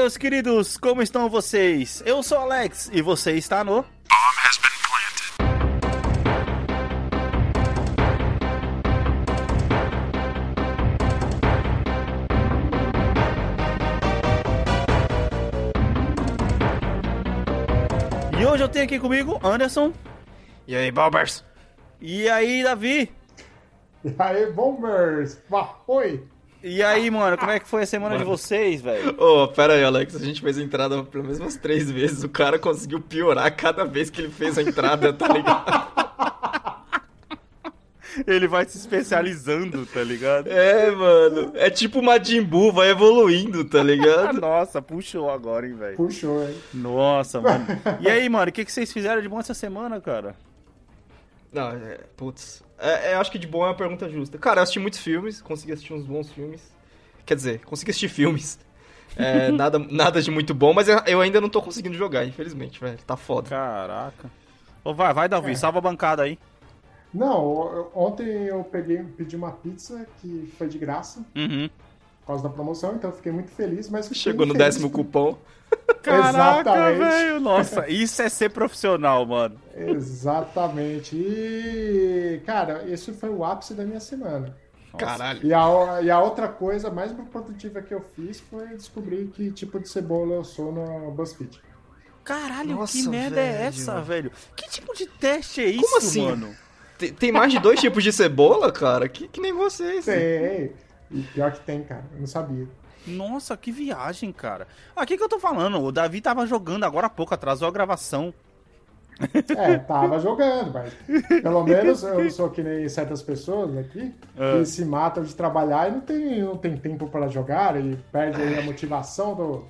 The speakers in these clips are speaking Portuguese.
meus queridos, como estão vocês? Eu sou Alex e você está no. E hoje eu tenho aqui comigo Anderson. E aí, Balbers? E aí, Davi? E aí, bombers! Oi! E aí, mano, como é que foi a semana de vocês, velho? Ô, pera aí, Alex, a gente fez a entrada pelo menos umas três vezes. O cara conseguiu piorar cada vez que ele fez a entrada, tá ligado? Ele vai se especializando, tá ligado? É, mano. É tipo Majin Buu, vai evoluindo, tá ligado? Nossa, puxou agora, hein, velho. Puxou, hein? Nossa, mano. E aí, mano, o que, que vocês fizeram de bom essa semana, cara? Não, é, putz. É, é, acho que de bom é uma pergunta justa. Cara, eu assisti muitos filmes, consegui assistir uns bons filmes. Quer dizer, consegui assistir filmes. É, nada, nada de muito bom, mas eu, ainda não tô conseguindo jogar, infelizmente, velho. Tá foda. Caraca. Ô, vai, vai, Davi, É. salva a bancada aí. Não, ontem eu peguei, pedi uma pizza que foi de graça, Uhum. por causa da promoção, então eu fiquei muito feliz, mas Chegou no décimo cupom. Caraca, Exatamente. velho. Nossa, isso é ser profissional, mano. Exatamente. E, cara, esse foi o ápice da minha semana. Caralho. E a, e a outra coisa mais produtiva que eu fiz foi descobrir que tipo de cebola eu sou no BuzzFeed. Caralho, Nossa, que merda é velho. essa, velho? Que tipo de teste é isso, Como assim? mano? Tem, tem mais de dois tipos de cebola, cara? Que, que nem vocês. Tem. E pior que tem, cara. Eu não sabia. Nossa, que viagem, cara. Ah, o que, eu tô falando? O Davi tava jogando agora há pouco, atrasou a gravação. É, tava jogando, mas pelo menos eu sou que nem certas pessoas aqui É. que se matam de trabalhar e não tem, não tem tempo para jogar e perde aí a motivação do.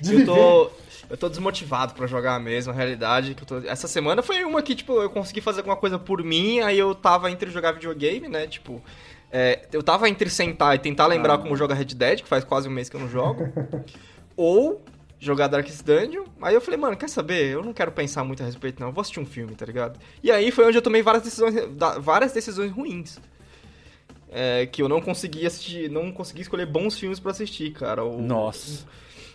De Eu viver. tô, eu tô desmotivado pra jogar mesmo, a realidade. Que eu tô... Essa semana foi uma que, tipo, eu consegui fazer alguma coisa por mim, aí eu tava entre jogar videogame, né? Tipo, é, eu tava entre sentar e tentar lembrar Ah. como joga Red Dead, que faz quase um mês que eu não jogo, ou jogar Darkest Dungeon. Aí eu falei, mano, quer saber? Eu não quero pensar muito a respeito, não. Eu vou assistir um filme, tá ligado? E aí foi onde eu tomei várias decisões, várias decisões ruins. É, que eu não consegui assistir, não consegui escolher bons filmes pra assistir, cara. O- Nossa.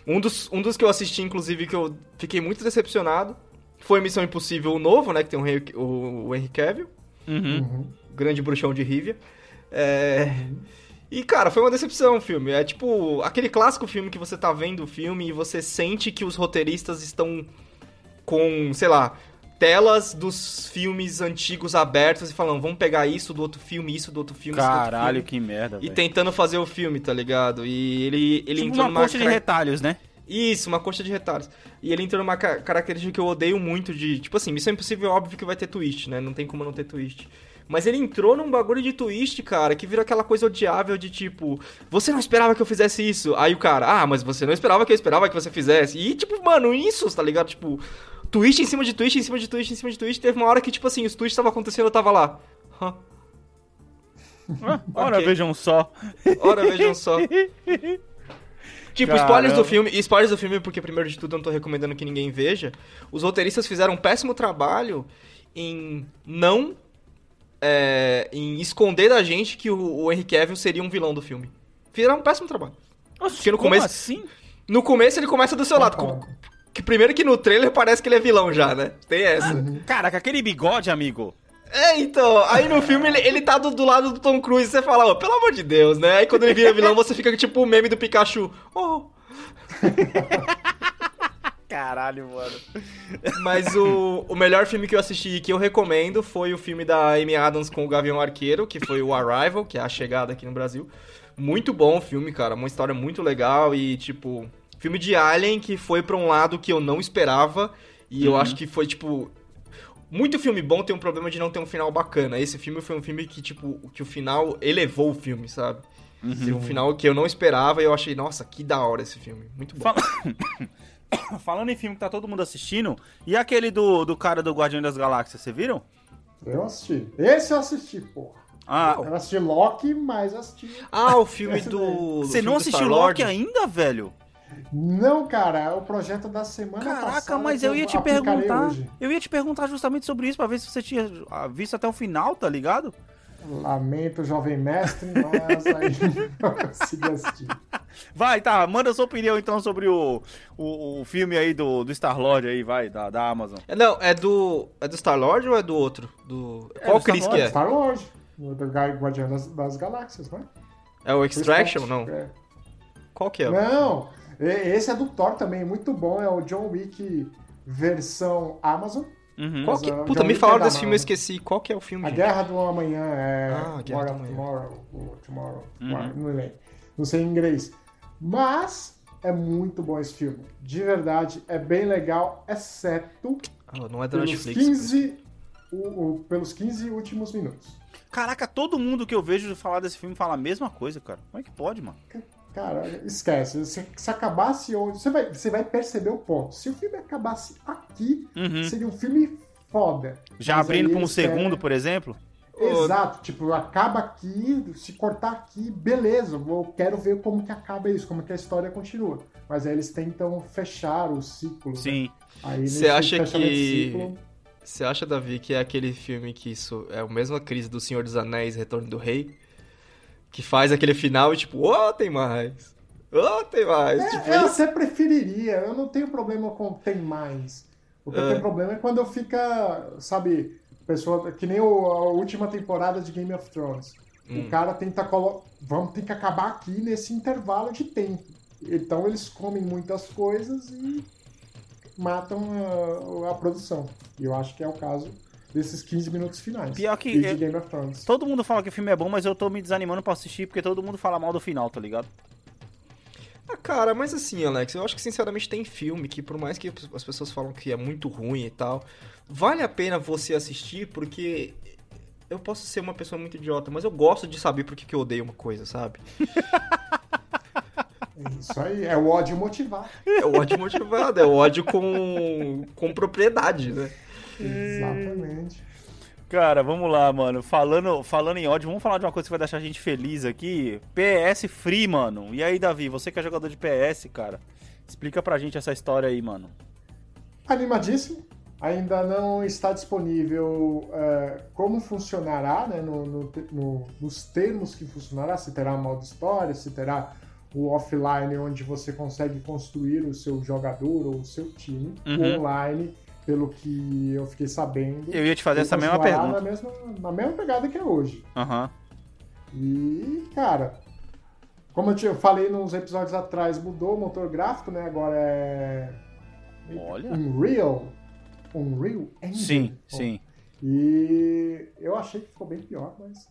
um dos, um dos que eu assisti, inclusive, que eu fiquei muito decepcionado, foi Missão Impossível o novo, né? Que tem o, Henry- o, o Henry Cavill, Uhum. Uhum. grande bruxão de Rivia. É... E, cara, foi uma decepção o filme. É tipo aquele clássico filme que você tá vendo o filme e você sente que os roteiristas estão com, sei lá, telas dos filmes antigos abertos e falando, vamos pegar isso do outro filme, isso do outro filme, isso do outro Caralho, filme. que merda, E velho. tentando fazer o filme, tá ligado? E ele, ele Tipo entrou uma numa coxa de retalhos, né? Isso, uma coxa de retalhos. E ele entrou numa ca- característica que eu odeio muito de. Tipo assim, Missão Impossível é óbvio que vai ter twist, né? Não tem como não ter twist. Mas ele entrou num bagulho de twist, cara, que virou aquela coisa odiável de tipo, você não esperava que eu fizesse isso. Aí o cara, ah, mas você não esperava que eu esperava que você fizesse. E tipo, mano, isso, tá ligado? Tipo, twist em cima de twist, em cima de twist, em cima de twist. Teve uma hora que, tipo assim, os twists estavam acontecendo, eu tava lá. Hã? Ah, Ora, Ok. vejam só. Ora, vejam só. Tipo, Caramba. spoilers do filme, spoilers do filme, porque primeiro de tudo eu não tô recomendando que ninguém veja. Os roteiristas fizeram um péssimo trabalho em não. É, em esconder da gente que o, o Henry Cavill seria um vilão do filme. Fizeram um péssimo trabalho. Nossa, Porque no como começo- assim? No começo ele começa do seu lado. Com- Que primeiro que no trailer parece que ele é vilão já, né? Tem essa. Cara, com aquele bigode, amigo. É, então, aí no filme ele, ele tá do, do lado do Tom Cruise e você fala, ó, pelo amor de Deus, né? Aí quando ele vira vilão, você fica tipo o meme do Pikachu. Oh, Caralho, mano. Mas o, o melhor filme que eu assisti e que eu recomendo foi o filme da Amy Adams com o Gavião Arqueiro, que foi o Arrival, que é a chegada aqui no Brasil. Muito bom o filme, cara. Uma história muito legal e, tipo, filme de Alien que foi pra um lado que eu não esperava. E eu Uhum. acho que foi, tipo. Muito filme bom tem um problema de não ter um final bacana. Esse filme foi um filme que, tipo, que o final elevou o filme, sabe? Teve um final que eu não esperava e eu achei, nossa, que da hora esse filme. Muito bom. Fala- Falando em filme que tá todo mundo assistindo, e aquele do, do cara do Guardião das Galáxias, vocês viram? Eu assisti. Esse eu assisti, porra. Ah, Eu assisti Loki, mas assisti. Ah, o filme do. você não assistiu. Loki ainda, velho? Não, cara, é o projeto da semana Caraca, passada. mas que eu ia te perguntar. hoje. Eu ia te perguntar justamente sobre isso, pra ver se você tinha ah, visto até o final, tá ligado? Lamento, jovem mestre, mas aí não consegui assistir. Vai, tá, manda sua opinião então sobre o, o, o filme aí do, do Star-Lord aí, vai, da, da Amazon. É, Não, é do. É do Star-Lord ou é do outro? Do... É Qual do Chris que é? Star-Lord, o do Guardião das, das Galáxias, não é? É o Extraction? Não. É. Qual que é? Não, esse é do Thor também, muito bom. É o John Wick versão Amazon. Uhum. Qual que... Mas, Puta, John me falaram é desse filme, eu esqueci. Qual que é o filme? A gente? Guerra do Amanhã é. Ah, Guerra do War of Amanhã. Tomorrow. ou Tomorrow. Uhum. Não. Não sei em inglês. Mas é muito bom esse filme. De verdade, é bem legal, exceto Ah, não é da pelos Netflix. 15, o- o- pelos 15 últimos minutos. Caraca, todo mundo que eu vejo falar desse filme fala a mesma coisa, cara. Como é que pode, mano? Cara, esquece. Se, se acabasse onde. Você vai, você vai perceber o ponto. Se o filme acabasse aqui, Uhum. seria um filme foda. Já Mas abrindo pra um eles querem- segundo, por exemplo? Exato, tipo, acaba aqui, se cortar aqui, beleza, eu quero ver como que acaba isso, como que a história continua. Mas aí eles tentam fechar o ciclo. né? Sim. Aí Você acha que- ciclo, Você acha, Davi, que é aquele filme que isso é a mesma crise do Senhor dos Anéis, Retorno do Rei? Que faz aquele final e tipo, ô, tem mais! Ô, tem mais! É, tipo eu isso. até preferiria, eu não tenho problema com tem mais. O que eu É. tenho problema é quando fica, sabe, pessoa que nem o- a última temporada de Game of Thrones. Hum. O cara tenta colocar. Vamos ter que acabar aqui nesse intervalo de tempo. Então eles comem muitas coisas e matam a, a produção. E eu acho que é o caso desses 15 minutos finais. Pior que eu- Game of Thrones. Todo mundo fala que o filme é bom, mas eu tô me desanimando pra assistir porque todo mundo fala mal do final, tá ligado? Ah, cara, mas assim, Alex, eu acho que sinceramente tem filme que, por mais que as pessoas falam que é muito ruim e tal, vale a pena você assistir porque eu posso ser uma pessoa muito idiota, mas eu gosto de saber por que, que eu odeio uma coisa, sabe? Isso aí, é o ódio motivado. É o ódio motivado, é o ódio com, com propriedade, né? Exatamente. Cara, vamos lá, mano. Falando, falando em ódio, vamos falar de uma coisa que vai deixar a gente feliz aqui. PS Free, mano. E aí, Davi, você que é jogador de PS, cara, explica pra gente essa história aí, mano. Animadíssimo. Ainda não está disponível é, como funcionará, né, no- no- no- nos termos que funcionará, se terá modo história, se terá o offline onde você consegue construir o seu jogador ou o seu time, Uhum. o online, pelo que eu fiquei sabendo. Eu ia te fazer essa mesma continuará pergunta. Na mesma, na mesma pegada que é hoje. Aham. E, cara, como eu te- eu falei nos episódios atrás, mudou o motor gráfico, né? Agora é. Olha. Unreal. Unreal Engine. Sim, sim. E eu achei que ficou bem pior, mas.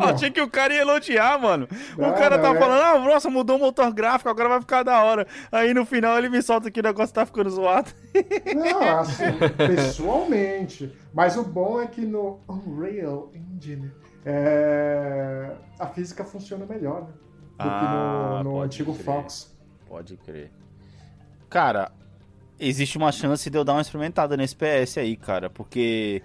É. Achei que o cara ia elogiar, mano. O Não, cara não, tá é- falando, ah, nossa, mudou o motor gráfico, agora vai ficar da hora. Aí no final ele me solta que o negócio tá ficando zoado. Não, assim, pessoalmente. Mas o bom é que no Unreal Engine é, a física funciona melhor, né? Do Ah, que no, no pode antigo crer. Fox. Pode crer. Cara, existe uma chance de eu dar uma experimentada nesse PS aí, cara, porque.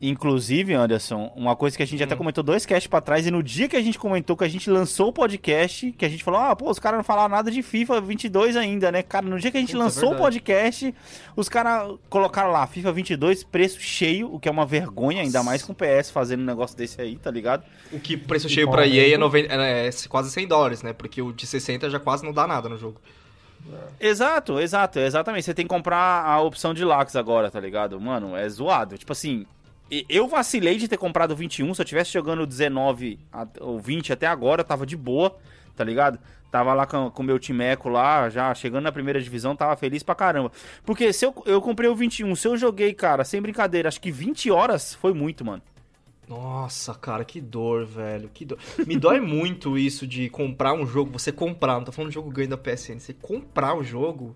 Inclusive, Anderson, uma coisa que a gente até Hum. comentou dois casts pra trás, e no dia que a gente comentou que a gente lançou o podcast, que a gente falou, ah, pô, os caras não falaram nada de FIFA 22 ainda, né? Cara, no dia que a gente Puta, lançou o verdade. podcast, os caras colocaram lá, FIFA 22, preço cheio, o que é uma vergonha, ainda mais com o PS fazendo um negócio desse aí, tá ligado? O que preço E cheio pra é EA é, mesmo? 90, é quase 100 dólares, né? Porque o de 60 já quase não dá nada no jogo. Exato, exato, exatamente. Você tem que comprar a opção de lax agora, tá ligado? Mano, é zoado. Tipo assim, eu vacilei de ter comprado o 21. Se eu tivesse jogando o 19 a- ou 20 até agora, eu tava de boa, tá ligado? Tava lá com o meu timeco lá, já chegando na primeira divisão, tava feliz pra caramba. Porque se eu, eu comprei o 21, se eu joguei, cara, sem brincadeira, acho que 20 horas foi muito, mano. Nossa, cara, que dor, velho. Que dor. Me dói muito isso de comprar um jogo, você comprar, não tô falando de jogo ganho da PSN, você comprar o jogo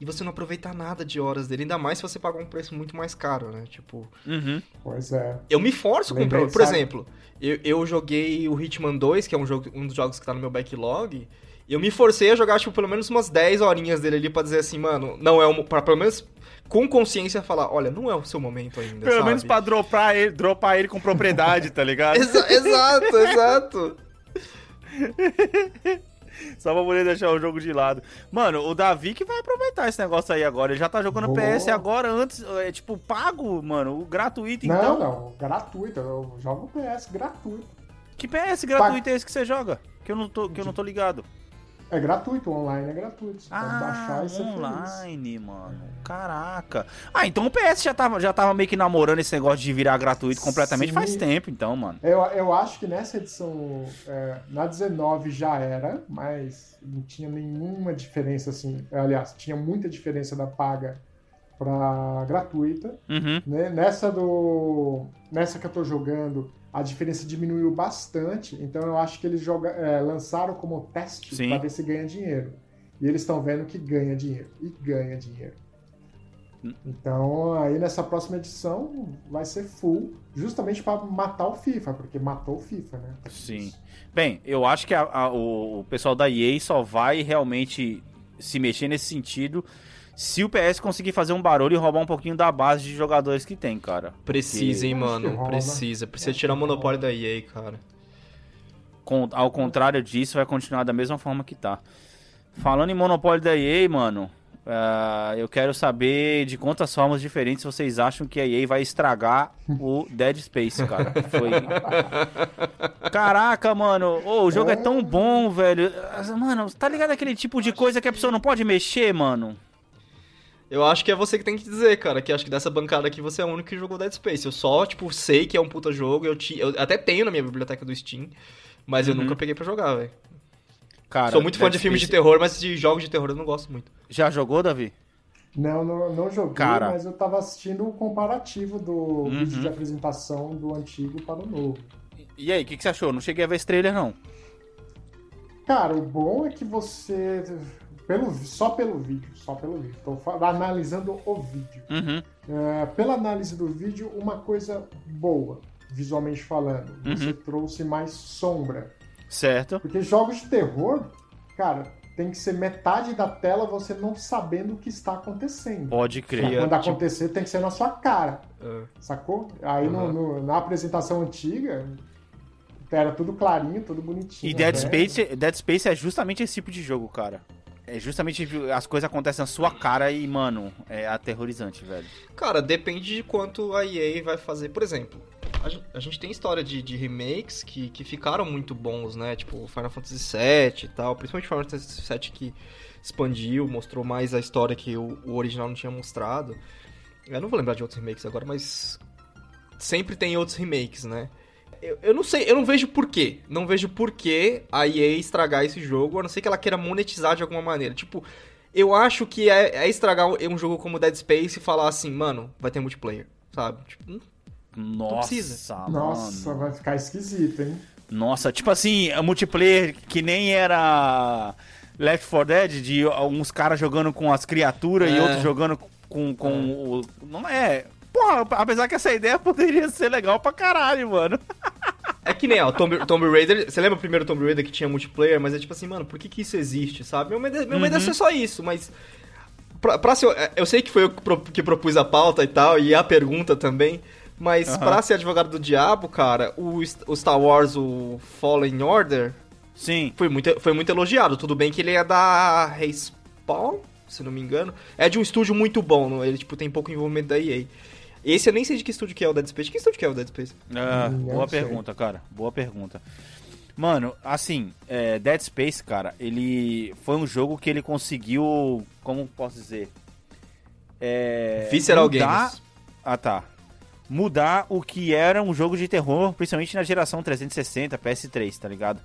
e você não aproveitar nada de horas dele, ainda mais se você pagar um preço muito mais caro, né? Tipo, Uhum. Pois é. eu me forço a comprar. Por exemplo, eu, eu joguei o Hitman 2, que é um, jogo, um dos jogos que tá no meu backlog, e eu me forcei a jogar, tipo, pelo menos umas 10 horinhas dele ali pra dizer assim, mano, não é um. Pra pelo menos com consciência falar, olha, não é o seu momento ainda. Pelo sabe? menos pra dropar ele, dropar ele com propriedade, tá ligado? Exa- exato, exato. Só pra poder deixar o jogo de lado. Mano, o Davi que vai aproveitar esse negócio aí agora. Ele já tá jogando Vou. PS agora, antes, é tipo, pago, mano, o gratuito, Não, então. não, gratuito. Eu jogo PS gratuito. Que PS gratuito é esse que você joga? Que eu não tô, que eu não tô ligado. É gratuito, online é gratuito. Você ah, pode baixar e ser online, feliz. mano. Caraca. Ah, então o PS já tava, já tava meio que namorando esse negócio de virar gratuito completamente Sim. faz tempo, então, mano. Eu, eu acho que nessa edição, é, na 19 já era, mas não tinha nenhuma diferença, assim. Aliás, tinha muita diferença da paga pra gratuita. Uhum. né? Nessa do. Nessa que eu tô jogando, a diferença diminuiu bastante. Então eu acho que eles joga, é, lançaram como teste para ver se ganha dinheiro. E eles estão vendo que ganha dinheiro. E ganha dinheiro. Hum. Então aí nessa próxima edição vai ser full, justamente para matar o FIFA, porque matou o FIFA, né? Sim. Bem, eu acho que a- a- o, o pessoal da EA só vai realmente se mexer nesse sentido se o PS conseguir fazer um barulho e roubar um pouquinho da base de jogadores que tem, cara. Precisa, hein, mano. Precisa. Precisa tirar o monopólio da EA, cara. Com- ao contrário disso, vai continuar da mesma forma que tá. Falando em monopólio da EA, mano, ah, eu quero saber de quantas formas diferentes vocês acham que a EA vai estragar o Dead Space, cara. Foi... Caraca, mano, ô, o jogo é tão bom, velho. Mano, tá ligado aquele tipo de coisa que a pessoa não pode mexer, mano? Eu acho que é você que tem que dizer, cara, que acho que dessa bancada aqui você é o único que jogou Dead Space. Eu só, tipo, sei que é um puta jogo, eu, ti, eu até tenho na minha biblioteca do Steam, mas eu Uhum. nunca peguei pra jogar, velho. Cara, Sou muito fã Dead de filmes de Space- terror, mas de jogos de terror eu não gosto muito. Já jogou, Davi? Não, não, não joguei, Cara. mas eu tava assistindo o comparativo do Uhum. vídeo de apresentação do antigo para o novo. E aí, o que, que você achou? Não cheguei a ver esse trailer, não. Cara, o bom é que você. Pelo, só pelo vídeo, só pelo vídeo. Tô fa- analisando o vídeo. Uhum. É, pela análise do vídeo, uma coisa boa, visualmente falando. Você Uhum. trouxe mais sombra. Certo. Porque jogos de terror, cara, tem que ser metade da tela você não sabendo o que está acontecendo. Pode crer. Quando tipo- acontecer, tem que ser na sua cara. É. Sacou? Aí no- Uhum. no- na apresentação antiga, era tudo clarinho, tudo bonitinho. E Dead né? Space, Dead Space é justamente esse tipo de jogo, cara. É justamente as coisas acontecem na sua cara e, mano, é aterrorizante, velho. Cara, depende de quanto a EA vai fazer. Por exemplo, a gen- a gente tem história de, de remakes que, que ficaram muito bons, né? Tipo, Final Fantasy VII e tal. Principalmente Final Fantasy VII que expandiu, mostrou mais a história que o, o original não tinha mostrado. Eu não vou lembrar de outros remakes agora, mas sempre tem outros remakes, né? Eu, eu não sei, eu não vejo porquê. Não vejo porquê a EA estragar esse jogo, a não ser que ela queira monetizar de alguma maneira. Tipo, eu acho que é, é estragar um, um jogo como Dead Space e falar assim, mano, vai ter multiplayer, sabe? Tipo, hum, Nossa, precisa. mano. Nossa, vai ficar esquisito, hein? Nossa, tipo assim, a multiplayer que nem era Left 4 Dead, de uns caras jogando com as criaturas e É. outros jogando com, com o. Não é. Porra, apesar que essa ideia poderia ser legal pra caralho, mano. É que nem, ó, Tomb, Tomb Raider. Você lembra o primeiro Tomb Raider que tinha multiplayer? Mas é tipo assim, mano, por que, que isso existe, sabe? Meu medo, meu medo é Uhum. ser só isso, mas. Pra, pra ser, eu sei que foi eu que, pro- que propus a pauta e tal, e a pergunta também. Mas Aham. pra ser advogado do diabo, cara, o, o Star Wars, o Fallen Order, Sim. foi muito, foi muito elogiado. Tudo bem que ele é da Respawn, se não me engano. É de um estúdio muito bom, ele tipo, tem pouco envolvimento da EA. Esse eu nem sei de que estúdio que é o Dead Space. De que estúdio que é o Dead Space? Ah, Hum, boa sei. pergunta, cara. Boa pergunta. Mano, assim, é, Dead Space, cara, ele foi um jogo que ele conseguiu, como posso dizer, é, Visceral mudar, Games. ah tá, mudar o que era um jogo de terror, principalmente na geração 360, PS3, tá ligado?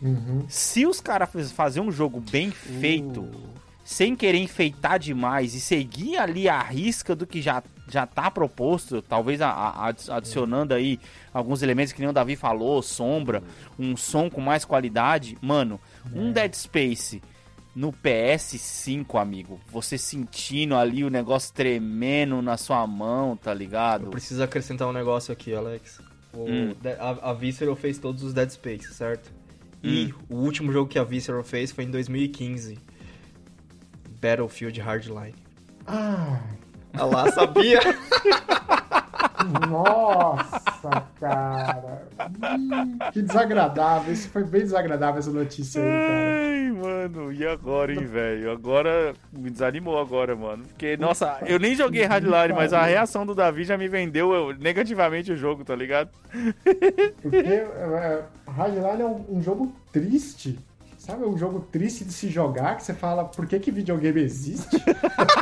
Uhum. Se os caras fazer um jogo bem feito, Uh. Sem querer enfeitar demais e seguir ali a risca do que já, já tá proposto, talvez a- a- adi- adicionando aí alguns elementos que nem o Davi falou, sombra, um som com mais qualidade, mano, um Dead Space no PS5, amigo, você sentindo ali o negócio tremendo na sua mão, tá Eu ligado? preciso acrescentar um negócio aqui, Alex. O- Hum. a, a Visceral fez todos os Dead Space, certo? E Hum. o último jogo que a Visceral fez foi em 2015. Battlefield Hardline. Ah, Ah lá, sabia? nossa, cara. Hum, que desagradável. Isso foi bem desagradável essa notícia aí, cara. Ai, mano, e agora, hein, velho? Agora me desanimou agora, mano. Porque, nossa, eu nem joguei Hardline, mas a reação do Davi já me vendeu eu, negativamente o jogo, tá ligado? Porque é, Hardline é um, um jogo triste. Sabe, é um jogo triste de se jogar, que você fala, por que que videogame existe?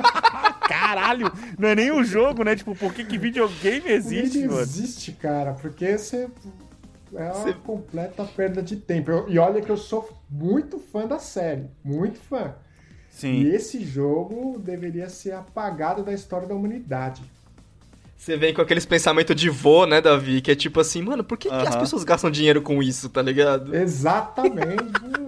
Caralho, não é nem um jogo, né? Tipo, por que, que videogame existe, Ele mano? existe, cara, porque você é uma Você- completa perda de tempo. Eu- e olha que eu sou muito fã da série, muito fã. E Sim. esse jogo deveria ser apagado da história da humanidade. Você vem com aqueles pensamentos de vô, né, Davi? Que é tipo assim, mano, por que, que as pessoas gastam dinheiro com isso, tá ligado? Exatamente.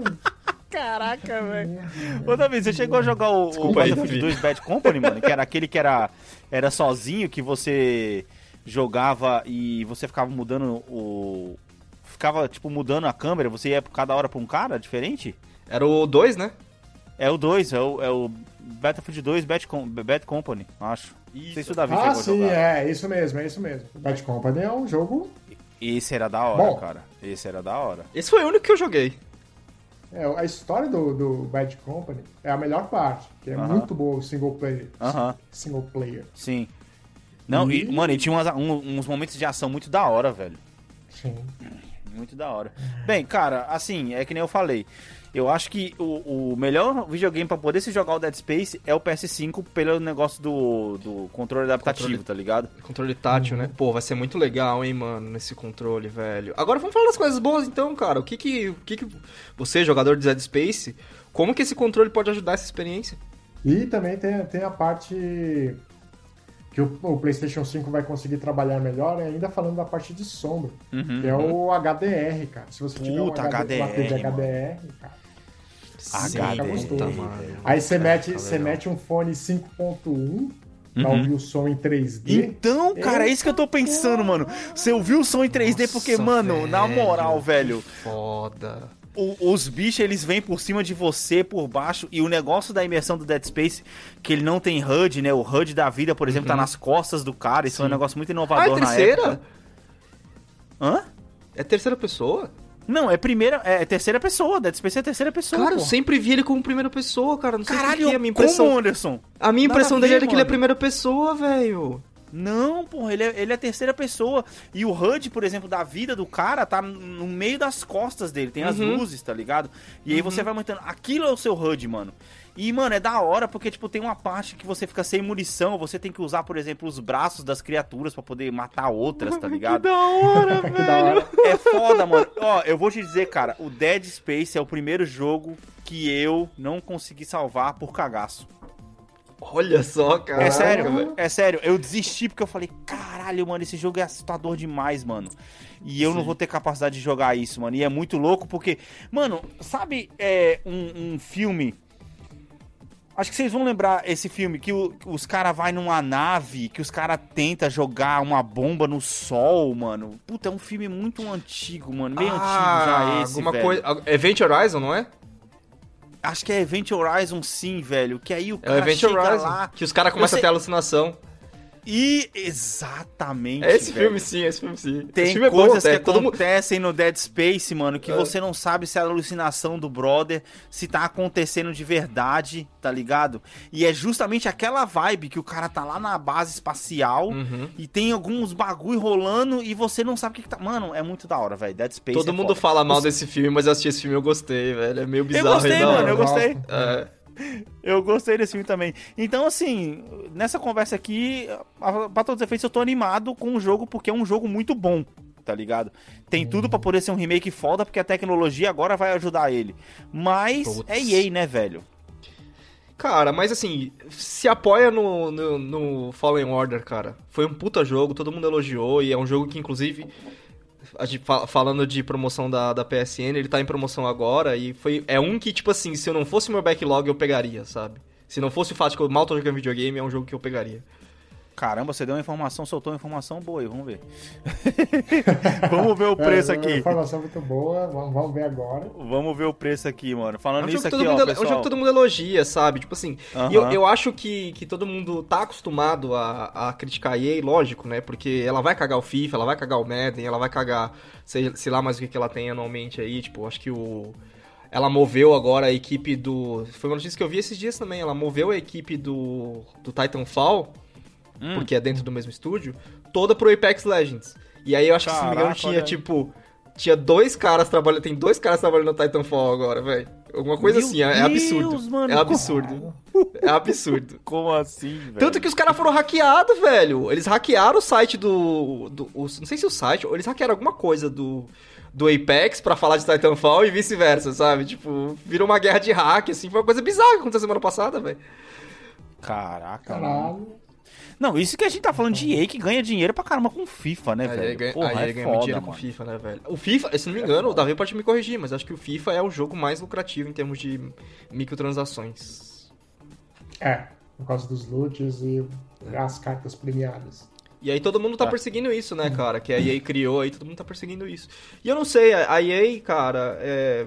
Caraca, velho. Outra vez, você chegou a jogar o, o aí, Battlefield Davi. 2 Bad Company, mano? Que era aquele que era, era sozinho, que você jogava e você ficava mudando o. Ficava, tipo, mudando a câmera, você ia cada hora pra um cara diferente? Era o 2, né? É o 2, é o, é o Battlefield 2 Bad, Com- Bad Company, acho. Não sei se o Davi ah, sim, jogar. é, isso mesmo, é isso mesmo. Bad Company é um jogo. Esse era da hora, Bom. cara. Esse era da hora. Esse foi o único que eu joguei. É, a história do, do Bad Company é a melhor parte, que é Aham. muito boa o single player. Aham. Single player. Sim. Não, e, E- mano, e tinha umas- um- uns momentos de ação muito da hora, velho. Sim. Muito da hora. Bem, cara, assim, é que nem eu falei. Eu acho que o, o melhor videogame pra poder se jogar o Dead Space é o PS5 pelo negócio do, do controle adaptativo, Controle. tá ligado? Controle tátil, né? Pô, vai ser muito legal, hein, mano, nesse controle, velho. Agora vamos falar das coisas boas, então, cara. O que que, o que, que você, jogador de Dead Space, como que esse controle pode ajudar essa experiência? E também tem, tem a parte que o, o PlayStation 5 vai conseguir trabalhar melhor, é ainda falando da parte de sombra, Uhum, que é o HDR, cara. Se você tiver um Puta, HD, HDR, HDR, cara. HDR, gostoso. mano. Aí você mete, Tá você mete um fone 5.1 pra Uhum. ouvir o som em 3D. Então, cara, é isso que eu tô pensando, mano. Você ouviu o som em 3D porque, Nossa, mano, na moral, velho, Foda. o- os bichos eles vêm por cima de você, por baixo, e o negócio da imersão do Dead Space, que ele não tem HUD, né? O HUD da vida, por exemplo, tá nas costas do cara. Isso é um negócio muito Ah, é inovador na terceira? época. Hã? É terceira pessoa? Não, é primeira, é terceira pessoa. Dead Space é terceira pessoa. Cara, eu sempre vi ele como primeira pessoa, cara. Não sei Caralho, porquê. A minha impressão, como, Anderson? a minha Nada impressão a dele ver, era que ele é primeira pessoa, velho. Não, porra, ele é, ele é terceira pessoa. E o HUD, por exemplo, da vida do cara tá no meio das costas dele. Tem as Uhum. luzes, tá ligado? E aí você vai aumentando. Aquilo é o seu HUD, mano. E, mano, é da hora porque, tipo, tem uma parte que você fica sem munição. Você tem que usar, por exemplo, os braços das criaturas pra poder matar outras, tá ligado? da hora, Que da hora. É foda, mano. Ó, eu vou te dizer, cara, o Dead Space é o primeiro jogo que eu não consegui salvar por cagaço. Olha só, cara. É sério, velho. é sério. Eu desisti porque eu falei, caralho, mano, esse jogo é assustador demais, mano. E eu não vou ter capacidade de jogar isso, mano. E é muito louco porque, mano, sabe é, um, um filme. Acho que vocês vão lembrar esse filme que o- os caras vai numa nave, que os caras tentam jogar uma bomba no sol, mano. Puta, é um filme muito antigo, mano. Meio antigo já esse, Ah, alguma velho. coisa. Event Horizon, não é? Acho que é Event Horizon sim, velho. Que aí o É o cara Event Horizon. lá Que os caras começam Eu a sei- ter alucinação. E... Exatamente, É esse velho. filme sim, é esse filme sim. Tem filme é coisas bom, que é, mundo... acontecem no Dead Space, mano, que É. você não sabe se é alucinação do brother, se tá acontecendo de verdade, tá ligado? E é justamente aquela vibe que o cara tá lá na base espacial Uhum. e tem alguns bagulho rolando e você não sabe o que, que tá. Mano, é muito da hora, velho. Dead Space. Todo é mundo foda. fala mal Os- desse filme, mas eu assisti esse filme e eu gostei, velho. É meio bizarro. Eu gostei, mano, eu gostei. É. Eu gostei desse filme também. Então, assim, nessa conversa aqui, pra todos os efeitos, eu tô animado com o jogo porque é um jogo muito bom, tá ligado? Tem tudo pra poder ser um remake foda, porque a tecnologia agora vai ajudar ele. Mas Putz. é EA, né, velho? Cara, mas assim, se apoia no, no, no Fallen Order, cara. Foi um puta jogo, todo mundo elogiou, e é um jogo que, inclusive, a gente fa- falando de promoção da, da PSN, ele tá em promoção agora, e foi é um que, tipo assim, se eu não fosse meu backlog, eu pegaria, sabe? Se não fosse o fato que eu mal tô jogando videogame, é um jogo que eu pegaria. Caramba, você deu uma informação, soltou uma informação boa aí, vamos ver. vamos ver o preço É, uma aqui. informação muito boa, vamos, vamos ver agora. Vamos ver o preço aqui, mano. É Falando um, nisso aqui, ó, mundo, é um pessoal. jogo que todo mundo elogia, sabe? Tipo assim, Aham. e eu, eu acho que, que todo mundo tá acostumado a, a criticar a EA, lógico, né? Porque ela vai cagar o FIFA, ela vai cagar o Madden, ela vai cagar, sei, sei lá mais o que, que ela tem anualmente aí, tipo, acho que o... Ela moveu agora a equipe do... Foi uma notícia que eu vi esses dias também, ela moveu a equipe do, do Titanfall, Hum. porque é dentro do mesmo estúdio, toda pro Apex Legends. E aí eu acho que, se não me engano, Caraca, tinha, tipo, tinha dois caras trabalhando. Tem dois caras trabalhando no Titanfall agora, velho. Alguma coisa Meu assim, é, é absurdo. Deus, mano, é absurdo. É absurdo. Como assim, velho? Tanto que os caras foram hackeados, velho. Eles hackearam o site do. do o- não sei se o site, ou eles hackearam alguma coisa do. Do Apex pra falar de Titanfall e vice-versa, sabe? Tipo, virou uma guerra de hack, assim. Foi uma coisa bizarra que aconteceu semana passada, velho. Caraca, mano. Caralho. Não, isso que a gente tá falando de EA que ganha dinheiro pra caramba com FIFA, né, velho? ganha, Porra, é ganha foda, muito dinheiro com mano. o FIFA, né, velho? O FIFA, se não me engano, o Davi pode me corrigir, mas acho que o FIFA é o jogo mais lucrativo em termos de microtransações. É, por causa dos loots e as cartas premiadas. E aí todo mundo tá Tá. perseguindo isso, né, cara? Que a EA criou aí, todo mundo tá perseguindo isso. E eu não sei, a EA, cara, é...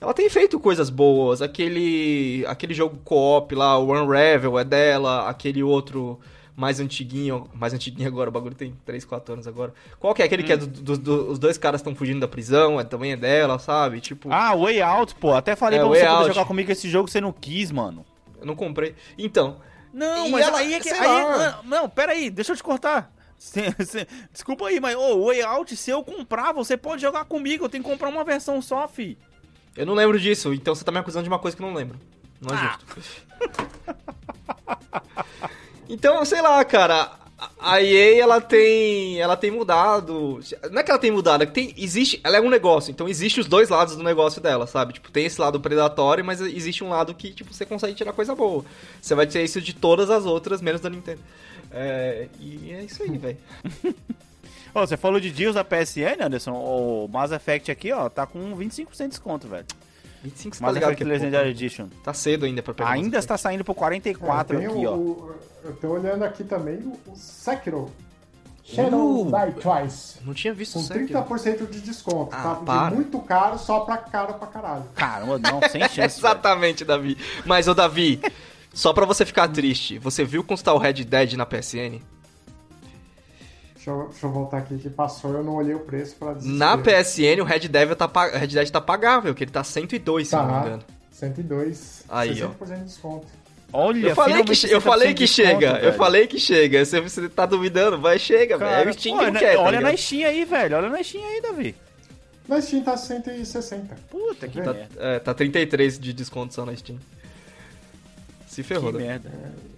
Ela tem feito coisas boas. Aquele aquele jogo co-op lá, o Unravel é dela, aquele outro mais antiguinho, mais antiguinho agora, o bagulho tem 3, 4 anos agora. Qual que é aquele que é do, do- do- os dois caras estão fugindo da prisão, é, também é dela, sabe? Tipo, Ah, Way Out, pô. Até falei É, pra você poder jogar comigo esse jogo, você não quis, mano. eu não comprei. Então, Não, E mas ela- aí é que. Aí, lá. não, não, pera aí, deixa eu te cortar. Desculpa aí, mas o Way Out, se eu comprar, você pode jogar comigo. Eu tenho que comprar uma versão só, fi. Eu não lembro disso, então você tá me acusando de uma coisa que eu não lembro. Não é Ah. justo. Então, sei lá, cara, a- EA ela tem, ela tem mudado. Não é que ela tem mudado, é que tem, existe, ela é um negócio, então existe os dois lados do negócio dela, sabe? Tipo, tem esse lado predatório, mas existe um lado que tipo você consegue tirar coisa boa. Você vai ter isso de todas as outras, menos da Nintendo. É, e é isso aí, velho. Ô, você falou de deals da PSN, Anderson? O Mass Effect aqui, ó, tá com 25% de desconto, velho. 25 você tá Mass ligado Effect que é pouco, Legendary né? Edition. Tá cedo ainda pra pegar. Ainda está saindo por 44 É, aqui, o- ó. o- eu tô olhando aqui também o, Sekiro. Shadow Uh. Die Twice. Não tinha visto Com o Sekiro. 30% de desconto. Ah, tá para. muito caro só pra caro pra caralho. Caramba, não, sem chance. velho. Exatamente, Davi. Mas, ô Davi, só pra você ficar triste, você viu como está o Red Dead na PSN? Deixa eu, deixa eu voltar aqui que passou, eu não olhei o preço pra dizer. Na PSN, o Red Dead tá, Red Dead tá pagável, que ele tá 102, se não me Tá, engano. 102, Aí, ó. 60% de desconto. Olha, Eu falei que, eu falei 60% que de desconto, chega, eu velho. falei que chega. Se você tá duvidando, vai, chega, velho. É Cara, o Steam pô, que não né, quer, tá Olha na ligado? Steam aí, velho. Olha na Steam aí, Davi. Na Steam tá 160. Puta que Tá- merda. É, tá 33 de desconto só na Steam. Se ferrou, Que Davi. merda.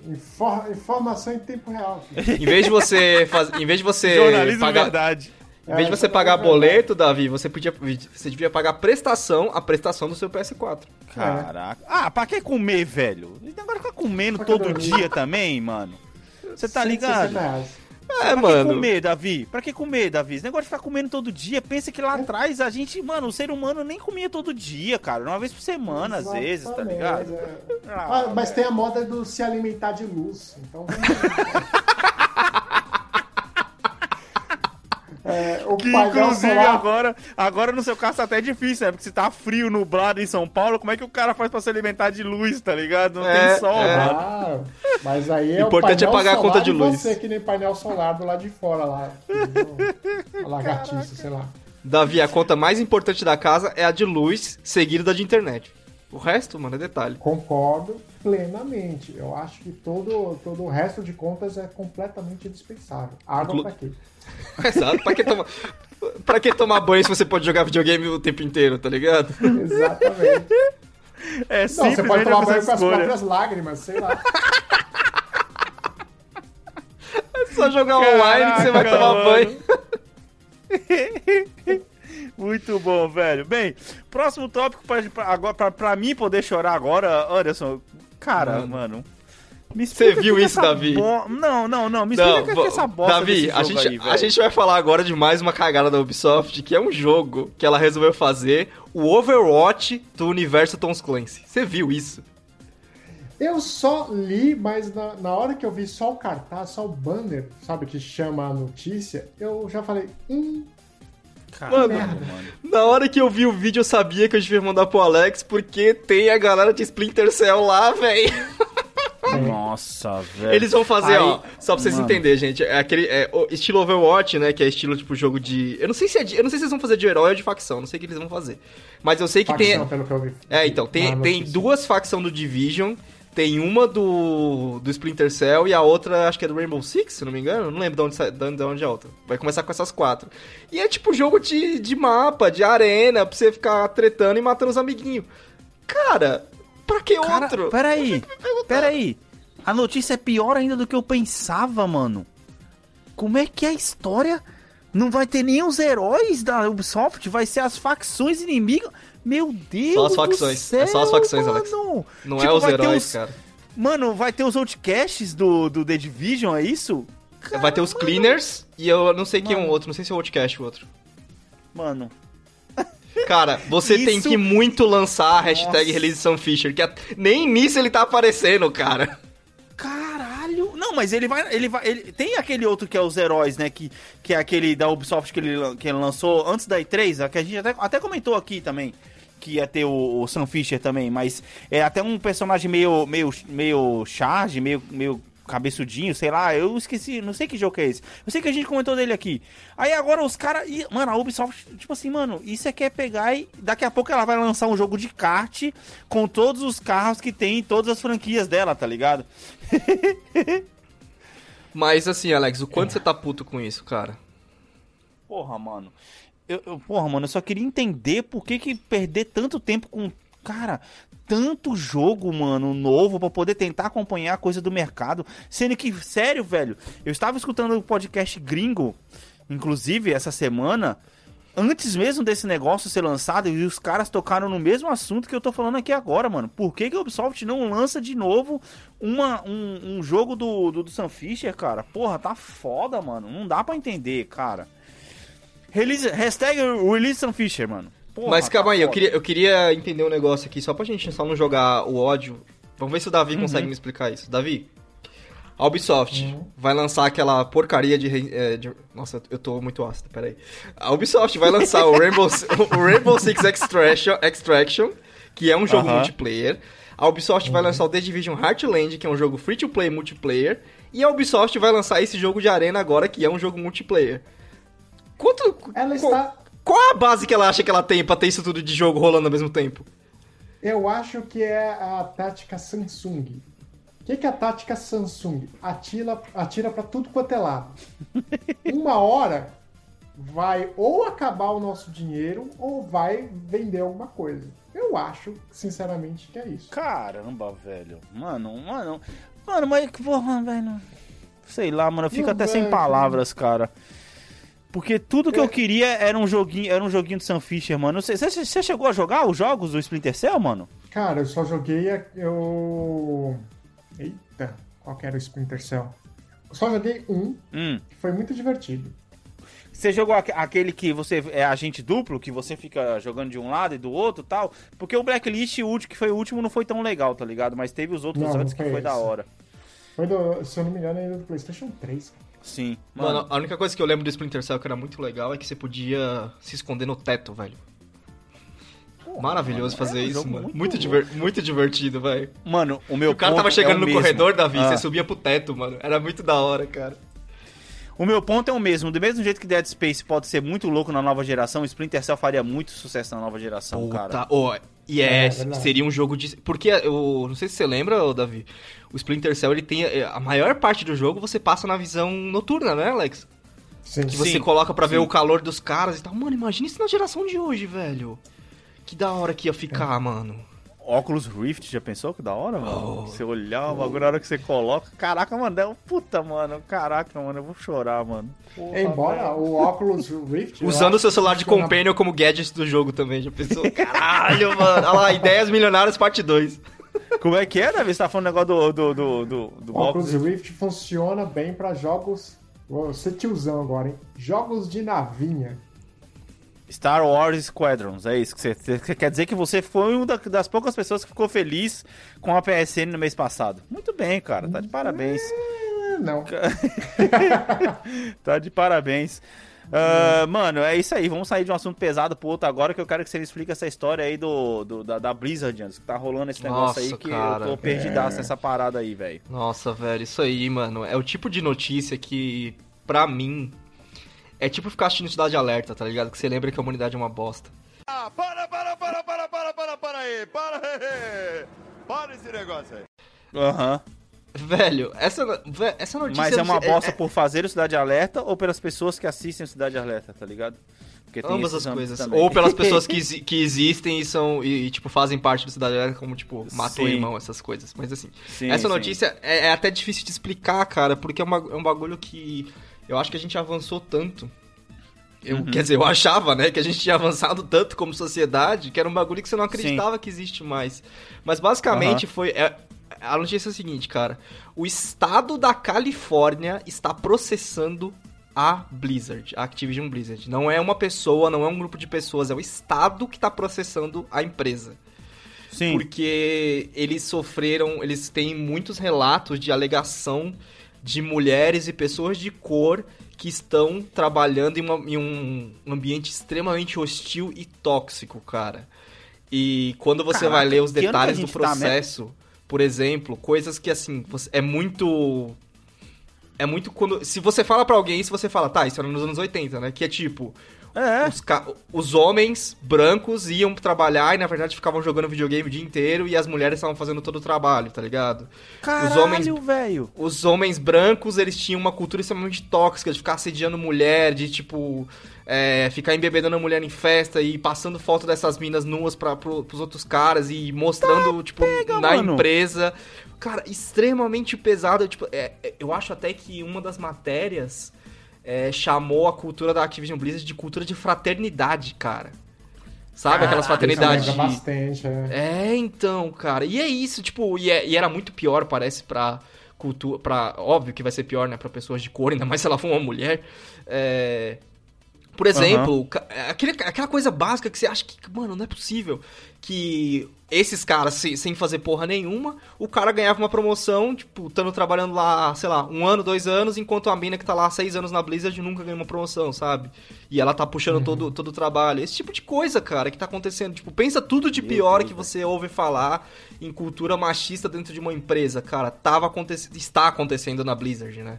Infor- informação em tempo real. filho. Em vez de você faz... em vez de você Jornalismo pagar verdade. Em vez de É, você pagar é verdade. boleto, Davi, você podia você devia pagar prestação, a prestação do seu PS4. Caraca. Ah, pra que comer, velho? De ficar comendo todo dia também, mano. Você tá 160 ligado? É, Pra mano. que comer, Davi? Pra que comer, Davi? Esse negócio de ficar comendo todo dia, pensa que lá atrás a gente, mano, o ser humano nem comia todo dia, cara. Uma vez por semana, às vezes, tá Exatamente, ligado? é. Ah, Ah, mas tem a moda do se alimentar de luz. Então. É, o Que inclusive solar. agora, agora no seu caso tá até difícil, né? Porque se tá frio, nublado em São Paulo, como é que o cara faz pra se alimentar de luz, tá ligado? Não É, tem sol, é. mano. Ah, mas aí é Importante o é pagar a conta de luz. você que nem painel solar do lado de fora lá. A lagartixa, sei lá. Davi, a conta mais importante da casa é a de luz, seguida da de internet. O resto, mano, é detalhe. Concordo plenamente. Eu acho que todo, todo o resto de contas é completamente dispensável. Água Inclu- pra quê? Exato. Pra que, tomar... pra que tomar banho se você pode jogar videogame o tempo inteiro, tá ligado? Exatamente. É Não, simples, você pode tomar banho com as escolha. próprias lágrimas, sei lá. É só jogar online que você vai tomar mano. banho. Muito bom, velho. Bem, próximo tópico agora, pra, pra mim poder chorar agora, Anderson. Cara, Mano. mano. me Você viu que isso, essa Davi? bo- Não, não, não. Me explica Não, que, que vo- essa bosta Davi, desse a gente, aí, a gente vai falar agora de mais uma cagada da Ubisoft, que é um jogo que ela resolveu fazer, o Overwatch do universo Tom Clancy. Você viu isso? Eu só li, mas na, na hora que eu vi só o cartaz, só o banner, sabe, que chama a notícia, eu já falei, hum, Mano. mano. Na hora que eu vi o vídeo, eu sabia que eu devia mandar pro Alex, porque tem a galera de Splinter Cell lá, velho. Nossa, velho. Eles vão fazer, Aí- ó, só pra vocês Mano. entenderem, gente, é aquele é, o estilo Overwatch, né, que é estilo tipo jogo de, eu não sei se é de, eu não sei se eles vão fazer de herói ou de facção, não sei o que eles vão fazer. Mas eu sei que tem facção, pelo que eu vi. É, então, tem, tem duas facções do Division, Tem uma do, do Splinter Cell e a outra, acho que é do Rainbow Six, se não me engano. Não lembro de onde, sa- de onde- de onde é a outra. Vai começar com essas quatro. E é tipo jogo de, de mapa, de arena, pra você ficar tretando e matando os amiguinhos. Cara, pra que Cara, outro? peraí, peraí. A notícia é pior ainda do que eu pensava, mano. Como é que é a história? Não vai ter nem os heróis da Ubisoft, vai ser as facções inimigas. Meu Deus Só as facções, céu, é só as facções, Alex. mano. Não Tipo, é os heróis, os- cara. Mano, vai ter os outcasts do, do The Division, é isso? Vai ter os Cleaners e eu não sei quem é um outro, não sei se é o Outcast o outro. Mano, Cara, você tem Isso- que muito lançar a hashtag Nossa. release Sam Fisher, que nem nisso ele tá aparecendo, cara. Não, mas ele vai, ele vai, ele tem aquele outro que é os heróis, né, que, que é aquele da Ubisoft que ele, que ele lançou antes da E3, que a gente até, até comentou aqui também. Que ia ter o, o Sam Fisher também, mas é até um personagem meio, meio, meio charge, meio, meio cabeçudinho, sei lá, eu esqueci, não sei que jogo que é esse. Eu sei que a gente comentou dele aqui. Aí agora os caras. Mano, a Ubisoft, tipo assim, mano, isso é que é pegar e. Daqui a pouco ela vai lançar um jogo de kart com todos os carros que tem em todas as franquias dela, tá ligado? Mas assim, Alex, o quanto você tá puto com isso, cara? Porra, mano. Eu, eu- porra, mano, eu só queria entender por que, que perder tanto tempo com. Cara, tanto jogo, mano, novo pra poder tentar acompanhar a coisa do mercado. Sendo que, sério, velho, eu estava escutando o podcast gringo, inclusive, essa semana. Antes mesmo desse negócio ser lançado, e os caras tocaram no mesmo assunto que eu tô falando aqui agora, mano. Por que, que a Ubisoft não lança de novo uma, um, um jogo do, do, do Sam Fisher, cara? Porra, tá foda, mano. Não dá pra entender, cara. Release, hashtag release Sam Fisher, mano. Porra, Mas calma tá aí, eu queria, eu queria entender um negócio aqui, só pra gente só não jogar o ódio. Vamos ver se o Davi Uhum. consegue me explicar isso. Davi, a Ubisoft Uhum. vai lançar aquela porcaria de, é, de- Nossa, eu tô muito ácido, peraí. A Ubisoft vai lançar o Rainbow, o Rainbow Six Extraction, Extraction, que é um jogo Aham. multiplayer. A Ubisoft vai lançar o The Division Heartland, que é um jogo free-to-play multiplayer. E a Ubisoft vai lançar esse jogo de arena agora, que é um jogo multiplayer. Quanto... Ela está. Qual é a base que ela acha que ela tem pra ter isso tudo de jogo rolando ao mesmo tempo? Eu acho que é a tática Samsung. O que, que é a tática Samsung? Atira, atira para tudo quanto é lado. Uma hora vai ou acabar o nosso dinheiro ou vai vender alguma coisa. Eu acho, sinceramente, que é isso. Caramba, velho. Mano, mano. Mano, mas que porra, velho. Sei lá, mano, eu fico Não, até sem velho. palavras, cara. Porque tudo que eu queria era um joguinho, era um joguinho do Sam Fisher, mano. Você, você- você chegou a jogar os jogos do Splinter Cell, mano? Cara, eu só joguei. Eu. Eita, qual que era o Splinter Cell? Eu só joguei um, Hum. que foi muito divertido. Você jogou aque- aquele que você é agente duplo, que você fica jogando de um lado e do outro tal? Porque o Blacklist, o último, que foi o último, não foi tão legal, tá ligado? Mas teve os outros Não, não antes que foi foi da esse. hora. Foi, do, se eu não me engano, ainda do PlayStation 3. cara. Sim. Mano, Mano, a única coisa que eu lembro do Splinter Cell que era muito legal é que você podia se esconder no teto, velho. porra, Maravilhoso mano, fazer é um isso, mano. muito Muito, diver- muito divertido, velho. Mano, o meu O cara ponto tava é chegando o no mesmo. corredor, Davi, Ah. você subia pro teto, mano. Era muito da hora, cara. O meu ponto é o mesmo. Do mesmo jeito que Dead Space pode ser muito louco na nova geração, Splinter Cell faria muito sucesso na nova geração, cara. Ô, e é, É, verdade. seria um jogo de... Porque, eu não sei se você lembra, Davi, o Splinter Cell, ele tem... A maior parte do jogo você passa na visão noturna, né, Alex? Sim. Que você Sim, coloca pra ver o calor dos caras e tal. Mano, imagina isso na geração de hoje, velho. Que da hora que ia ficar, mano. Óculos Rift, já pensou que da hora, mano? Oh. Você olhar o bagulho na hora que você coloca. Caraca, mano, é um puta, mano. Caraca, mano, eu vou chorar, mano. Porra, Embora velho. o Oculus Rift. Usando o seu celular de funciona- companion como gadget do jogo também, já pensou? Caralho, mano. Olha lá, Ideias Milionárias parte 2. Como é que é, Davi? Você tá falando negócio do, do, do, do, do O Oculus óculos? Rift funciona bem pra jogos. Ser tiozão agora, hein? Jogos de navinha. Star Wars Squadrons, é isso que você, você quer dizer que você foi uma da- das poucas pessoas que ficou feliz com a PSN no mês passado. Muito bem, cara, tá de parabéns. É, não. Tá de parabéns. Ah, mano, é isso aí. Vamos sair de um assunto pesado pro outro agora que eu quero que você me explique essa história aí do, do- da, da Blizzard, antes, que tá rolando esse negócio Nossa, aí que cara. eu tô perdidaço nessa parada aí, velho. Nossa, velho, isso aí, mano. É o tipo de notícia que, pra mim, é tipo ficar assistindo Cidade Alerta, tá ligado? Que você lembra que a humanidade é uma bosta. Ah, para, para, para, para, para, para, para aí, para, para esse negócio aí. Aham. Velho, essa, essa notícia... Mas é uma bosta é- por fazer o Cidade Alerta ou pelas pessoas que assistem o Cidade Alerta, tá ligado? Porque tem Ambas as coisas. também. Ou pelas pessoas que, que existem e são e, e, tipo fazem parte do Cidade Alerta, como tipo matou o irmão, essas coisas. Mas assim, Sim, essa notícia é, é até difícil de explicar, cara, porque é, uma- é um bagulho que eu acho que a gente avançou tanto. Eu, Uhum. Quer dizer, eu achava, né, que a gente tinha avançado tanto como sociedade, que era um bagulho que você não acreditava que existe mais. Mas basicamente foi. é- a notícia é a seguinte, cara. O estado da Califórnia está processando a Blizzard, a Activision Blizzard. Não é uma pessoa, não é um grupo de pessoas, é o estado que está processando a empresa. Sim. Porque eles sofreram, eles têm muitos relatos de alegação de mulheres e pessoas de cor que estão trabalhando em, uma- em um ambiente extremamente hostil e tóxico, cara. E quando você Caraca, vai ler os detalhes do tá mesmo? processo, por exemplo, coisas que assim, é muito é muito quando se você fala pra alguém, se você fala, tá, isso era nos anos 80, né? Que é tipo, É. os, os homens brancos iam trabalhar e na verdade ficavam jogando videogame o dia inteiro e as mulheres estavam fazendo todo o trabalho, tá ligado? Caralho, homens- velho. Os homens brancos, eles tinham uma cultura extremamente tóxica de ficar assediando mulher, de tipo. é, ficar embebedando a mulher em festa e passando foto dessas minas nuas pra, pro, pros outros caras e mostrando, tipo, na mano. empresa. Cara, extremamente pesado. Tipo, é, é, eu acho até que uma das matérias é, chamou a cultura da Activision Blizzard de cultura de fraternidade, cara. Sabe? Aquelas Caraca, fraternidades de. bastante, é. É, então, cara. E é isso, tipo, e, é- e era muito pior, parece, pra cultura. Pra, óbvio que vai ser pior, né, pra pessoas de cor, ainda mais se ela for uma mulher. É, Por exemplo, ca- aquele, aquela coisa básica que você acha que, mano, não é possível. Que esses caras, sem, sem fazer porra nenhuma, o cara ganhava uma promoção, tipo, estando trabalhando lá, sei lá, um ano, dois anos, enquanto a mina que tá lá há seis anos na Blizzard nunca ganhou uma promoção, sabe? E ela tá puxando todo, todo o trabalho. Esse tipo de coisa, cara, que tá acontecendo. Tipo, pensa tudo de Meu pior Deus, que você ouve falar em cultura machista dentro de uma empresa, cara. Tava acontecendo, está acontecendo na Blizzard, né?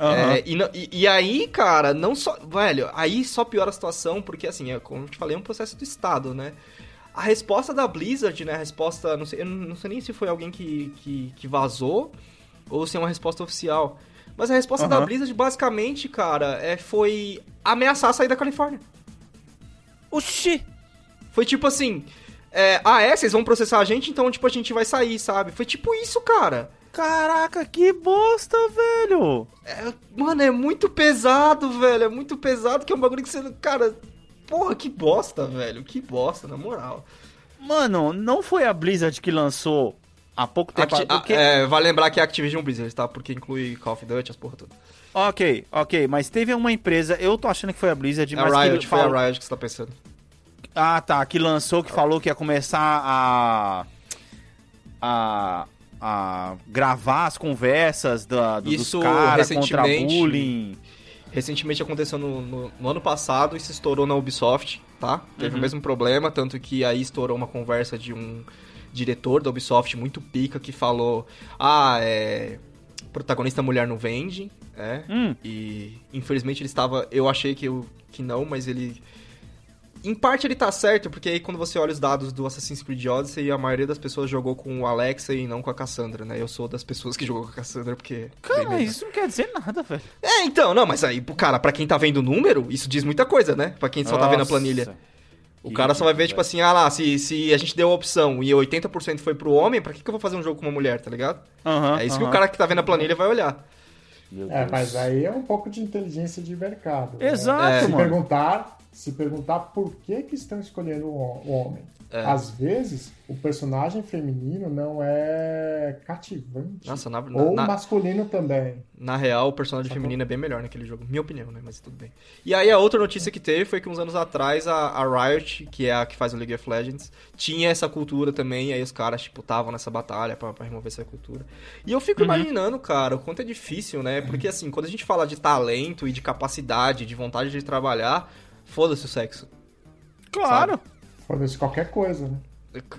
Aham. É, e, não- e- e aí, cara, não só. Velho, aí só piora a situação, porque assim, é, como eu te falei, é um processo do Estado, né? A resposta da Blizzard, né? A resposta. Não sei, eu não sei nem se foi alguém que, que, que vazou ou se é uma resposta oficial. Mas a resposta da Aham. Blizzard, basicamente, cara, é, foi ameaçar sair da Califórnia. Oxi! Foi tipo assim. é, ah, é? Vocês vão processar a gente, então, tipo, a gente vai sair, sabe? Foi tipo isso, cara. Caraca, que bosta, velho! É, mano, é muito pesado, velho. É muito pesado que é um bagulho que você. Cara, porra, que bosta, velho. Que bosta, na moral. Mano, não foi a Blizzard que lançou há pouco tempo. Acti- porque... ah, é, vale lembrar que é Activision Blizzard, tá? Porque inclui Call of Duty, as porra toda. Ok, ok, mas teve uma empresa, eu tô achando que foi a Blizzard, É mas a Riot, que foi falou... a Riot que você tá pensando. Ah, tá, que lançou, que falou que ia começar a... gravar as conversas da, do, Isso dos caras contra bullying. Recentemente aconteceu no, no- no ano passado e se estourou na Ubisoft, tá? Teve Uhum. o mesmo problema, tanto que aí estourou uma conversa de um diretor da Ubisoft muito pica que falou: Ah, é. Protagonista mulher não vende, é. Hum, E infelizmente ele estava. Eu achei que, eu, que não, mas ele. Em parte ele tá certo, porque aí quando você olha os dados do Assassin's Creed Odyssey, a maioria das pessoas jogou com o Alexa e não com a Cassandra, né? Eu sou das pessoas que jogou com a Cassandra porque. cara, bem melhor. isso não quer dizer nada, velho. É, então, não, mas aí, cara, pra quem tá vendo o número, isso diz muita coisa, né? Pra quem só tá vendo a Nossa, planilha. O que cara só vai ver, tipo assim, ah lá, se, se a gente deu a opção e 80% foi pro homem, pra que, que eu vou fazer um jogo com uma mulher, tá ligado? Aham, é isso que aham. o cara que tá vendo a planilha vai olhar. Meu É, Deus. mas aí é um pouco de inteligência de mercado. né? Exato, É. Se mano. perguntar, se perguntar por que, que estão escolhendo o ho- o homem. É. Às vezes, o personagem feminino não é cativante. Nossa, na, na, Ou na- masculino também. na real, o personagem Sacou? feminino é bem melhor naquele jogo. Minha opinião, né? Mas tudo bem. E aí a outra notícia que teve foi que uns anos atrás a, a Riot, que é a que faz o League of Legends, tinha essa cultura também, e aí os caras, tipo, estavam nessa batalha pra, pra remover essa cultura. E eu fico Uhum. imaginando, cara, o quanto é difícil, né? Porque assim, quando a gente fala de talento e de capacidade, de vontade de trabalhar, foda-se o sexo. Claro. Foda-se qualquer coisa, né?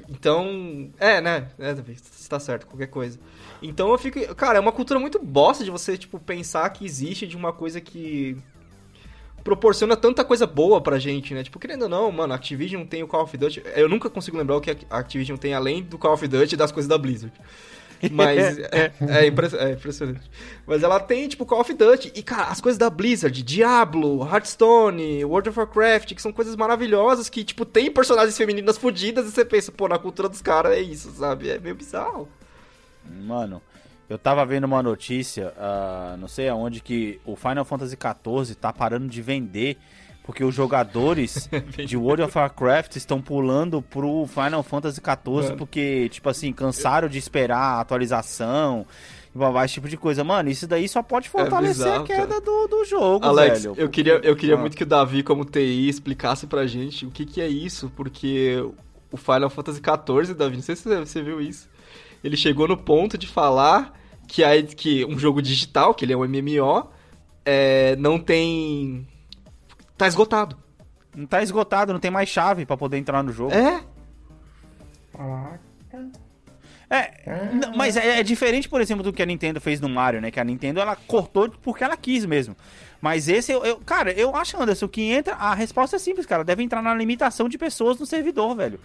Então, é, né? É, Davi, você tá certo, qualquer coisa. Então eu fico. Cara, é uma cultura muito bosta de você, tipo, pensar que existe de uma coisa que proporciona tanta coisa boa pra gente, né? Tipo, querendo ou não, mano, a Activision tem o Call of Duty. Eu nunca consigo lembrar o que a Activision tem além do Call of Duty e das coisas da Blizzard. Mas é, é, impress- é impressionante. Mas ela tem, tipo, Call of Duty. E, cara, as coisas da Blizzard, Diablo, Hearthstone, World of Warcraft, que são coisas maravilhosas que, tipo, tem personagens femininas fodidas e você pensa, pô, na cultura dos caras é isso, sabe? É meio bizarro. Mano, eu tava vendo uma notícia, ah, não sei aonde, que o Final Fantasy XIV tá parando de vender porque os jogadores de World of Warcraft estão pulando pro Final Fantasy XIV Mano. porque, tipo assim, cansaram de esperar a atualização e babá, esse tipo de coisa. Mano, isso daí só pode fortalecer bizarro, a queda do, do jogo, Alex, velho. eu queria, eu queria Ah. muito que o Davi, como TI, explicasse pra gente o que, que é isso, porque o Final Fantasy XIV, Davi, não sei se você viu isso, ele chegou no ponto de falar que, a, que um jogo digital, que ele é um MMO, é, não tem... tá esgotado. Não tá esgotado, não tem mais chave pra poder entrar no jogo. É? Caraca. É, mas é, é diferente, por exemplo, do que a Nintendo fez no Mario, né? Que a Nintendo ela cortou porque ela quis mesmo. Mas esse, eu, eu- cara, eu acho, Anderson, que entra. A resposta é simples, cara. Deve entrar na limitação de pessoas no servidor, velho.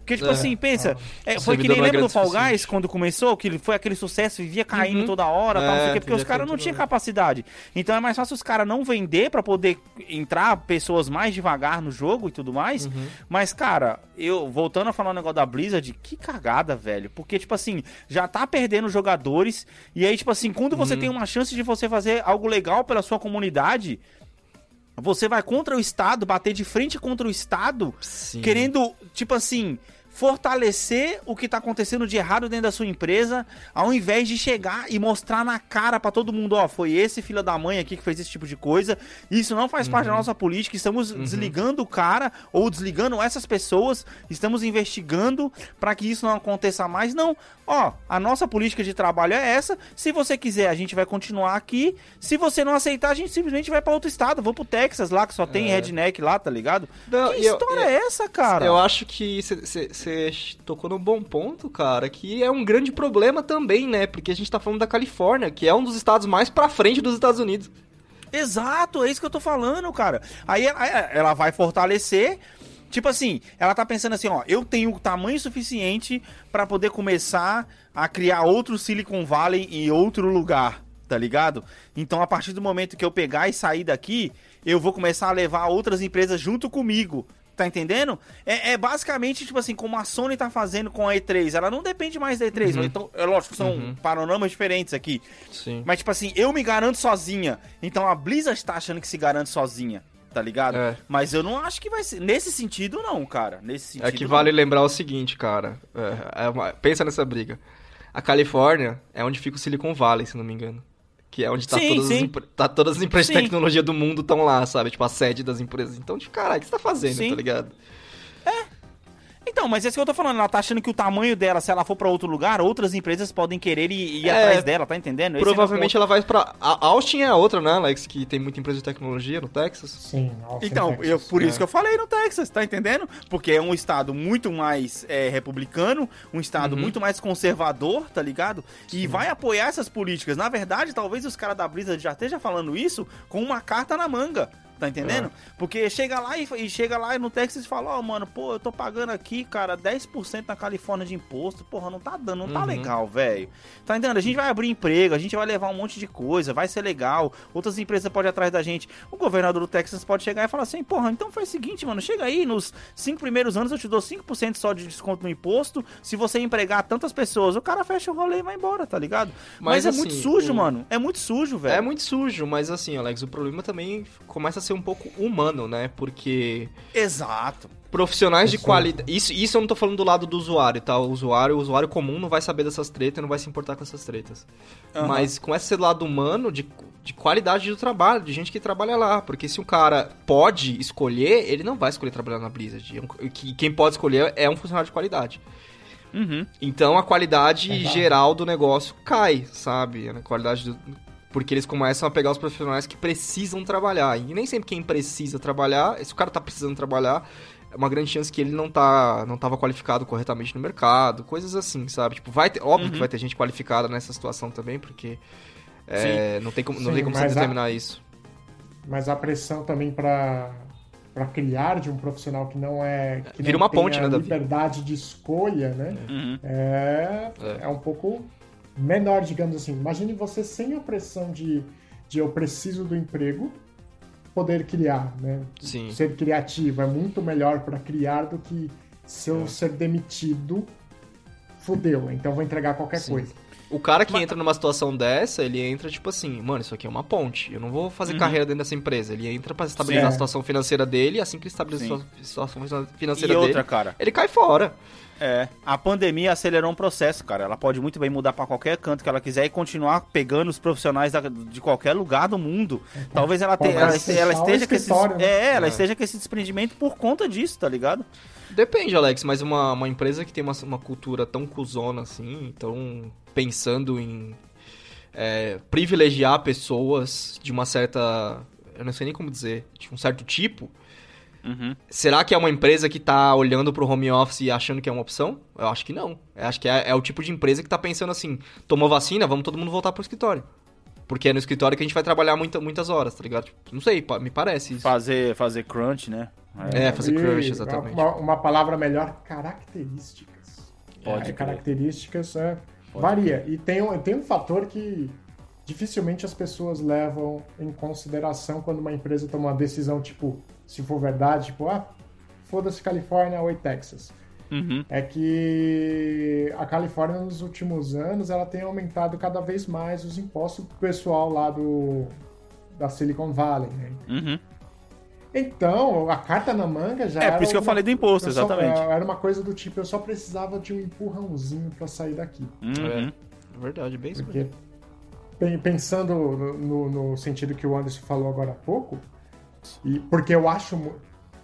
Porque, tipo É. assim, pensa, é, O foi que nem é lembra do o Fall. Guys quando começou, que foi aquele sucesso, vivia caindo Uhum. toda hora, tal, É, quê, porque os vivia caras não tinham capacidade. Então é mais fácil os caras não vender pra poder entrar pessoas mais devagar no jogo e tudo mais. Uhum. Mas, cara, eu voltando a falar o negócio da Blizzard, que cagada, velho. Porque, tipo assim, já tá perdendo jogadores. E aí, tipo assim, quando você Uhum. tem uma chance de você fazer algo legal pela sua comunidade, você vai contra o Estado, bater de frente contra o Estado, Sim. querendo, tipo assim, fortalecer o que tá acontecendo de errado dentro da sua empresa, ao invés de chegar e mostrar na cara pra todo mundo, ó, foi esse filho da mãe aqui que fez esse tipo de coisa. Isso não faz parte da nossa política, estamos desligando o cara ou desligando essas pessoas, estamos investigando pra que isso não aconteça mais. Não, ó, a nossa política de trabalho é essa. Se você quiser, a gente vai continuar aqui. Se você não aceitar, a gente simplesmente vai pra outro estado, vou pro Texas lá que só tem redneck lá, tá ligado? Não, que eu- história eu- é essa, cara? Eu acho que você tocou num bom ponto, cara, que é um grande problema também, né? Porque a gente tá falando da Califórnia, que é um dos estados mais pra frente dos Estados Unidos. Exato, é isso que eu tô falando, cara. Aí ela, ela vai fortalecer. Tipo assim, ela tá pensando assim, ó, eu tenho tamanho suficiente pra poder começar a criar outro Silicon Valley em outro lugar, tá ligado? Então, a partir do momento que eu pegar e sair daqui, eu vou começar a levar outras empresas junto comigo. Tá entendendo? É, é basicamente, tipo assim, como a Sony tá fazendo com a E3. Ela não depende mais da E3. Uhum. Então, é lógico são Uhum. panoramas diferentes aqui. Sim. Mas, tipo assim, eu me garanto sozinha. Então a Blizzard tá achando que se garante sozinha, tá ligado? É. Mas eu não acho que vai ser. Nesse sentido, não, cara. Nesse sentido. É que não. vale lembrar o seguinte, cara. É, é uma- pensa nessa briga. A Califórnia é onde fica o Silicon Valley, se não me engano. Que é onde tá, Sim, todas, As sim. empre- tá todas as empresas Sim. de tecnologia do mundo estão lá, sabe? Tipo, a sede das empresas. Então, tipo, caralho, o que você tá fazendo, tá ligado? Então, mas é isso que eu tô falando. Ela tá achando que o tamanho dela, se ela for pra outro lugar, outras empresas podem querer ir, ir É, atrás dela, tá entendendo? Esse é Provavelmente ela vai pra. A Austin é a outra, né, Alex? Que tem muita empresa de tecnologia no Texas. Sim, Austin, Então, Texas. eu, por isso É. que eu falei no Texas, tá entendendo? Porque é um estado muito mais é, republicano, um estado Uhum. muito mais conservador, tá ligado? E vai apoiar essas políticas. Na verdade, talvez os caras da Blizzard já estejam falando isso com uma carta na manga. Tá entendendo? É. Porque chega lá e, e chega lá no Texas e fala, ó, mano, pô, eu tô pagando aqui, cara, 10% na Califórnia de imposto. Porra, não tá dando, não tá Uhum. legal, velho. Tá entendendo? A gente vai abrir emprego, a gente vai levar um monte de coisa, vai ser legal. Outras empresas podem ir atrás da gente. O governador do Texas pode chegar e falar assim, porra, então faz o seguinte, mano, chega aí, nos cinco primeiros anos eu te dou 5% só de desconto no imposto. Se você empregar tantas pessoas, o cara fecha o rolê e vai embora, tá ligado? Mas, Mas, é muito assim, sujo, o- mano. É muito sujo, velho. É muito sujo, mas assim, Alex, o problema também começa a ser um pouco humano, né? Porque Exato. profissionais de qualidade. Isso, isso eu não tô falando do lado do usuário, tá? O usuário, o usuário comum não vai saber dessas tretas, não vai se importar com essas tretas. Aham. Mas com esse lado humano de, de qualidade do trabalho, de gente que trabalha lá. Porque se um cara pode escolher, ele não vai escolher trabalhar na Blizzard. É que- Quem pode escolher é um funcionário de qualidade. Uhum. Então a qualidade Exato. geral do negócio cai, sabe? A qualidade do... Porque eles começam a pegar os profissionais que precisam trabalhar. E nem sempre quem precisa trabalhar, se o cara tá precisando trabalhar, é uma grande chance que ele não tá não tava qualificado corretamente no mercado, coisas assim, sabe? Tipo, vai ter, óbvio Uhum. que vai ter gente qualificada nessa situação também, porque é, não tem como, não Sim, tem como você mas a- determinar isso. Mas a pressão também para para criar de um profissional que não é que Vira não uma ponte, tenha né, Davi? liberdade de escolha, né? Uhum. É, É. é um pouco menor, digamos assim. Imagine você sem a pressão de, de eu preciso do emprego, poder criar, né? Sim. Ser criativo é muito melhor para criar do que se eu ser demitido, fudeu. Então vou entregar qualquer Sim. coisa. O cara que entra numa situação dessa, ele entra tipo assim, mano, isso aqui é uma ponte. Eu não vou fazer Uhum. carreira dentro dessa empresa. Ele entra pra estabilizar Sim. a situação financeira dele, e assim que ele estabiliza Sim. a situação financeira E outra, dele, cara. ele cai fora. É, a pandemia acelerou um processo, cara. Ela pode muito bem mudar pra qualquer canto que ela quiser e continuar pegando os profissionais da- de qualquer lugar do mundo. Talvez ela, te- Pode ela, ela o esteja com esse, né? é, ela É. esteja com esse desprendimento por conta disso, tá ligado? Depende, Alex, mas uma, uma empresa que tem uma, uma cultura tão cuzona assim, tão pensando em é, privilegiar pessoas de uma certa. Eu não sei nem como dizer, de um certo tipo. Uhum. Será que é uma empresa que tá olhando pro home office e achando que é uma opção? Eu acho que não. Eu acho que é, é o tipo de empresa que tá pensando assim: tomou vacina, vamos todo mundo voltar pro escritório. Porque é no escritório que a gente vai trabalhar muita, muitas horas, tá ligado? Tipo, não sei, me parece isso. Fazer, fazer crunch, né? É, fazer E crush, exatamente. Uma, uma palavra melhor, características. Pode É, características é, varia. E tem um, tem um fator que dificilmente as pessoas levam em consideração quando uma empresa toma uma decisão, tipo, se for verdade, tipo, ah, foda-se Califórnia, oi Texas. Uhum. É que a Califórnia nos últimos anos ela tem aumentado cada vez mais os impostos pro pessoal lá do da Silicon Valley, né? Uhum. Então, a carta na manga já É, era por isso que eu uma- falei do imposto, eu só- exatamente. era uma coisa do tipo, eu só precisava de um empurrãozinho pra sair daqui. Uhum. É verdade, bem isso. Porque, pen- pensando no, no- sentido que o Anderson falou agora há pouco, e porque eu acho,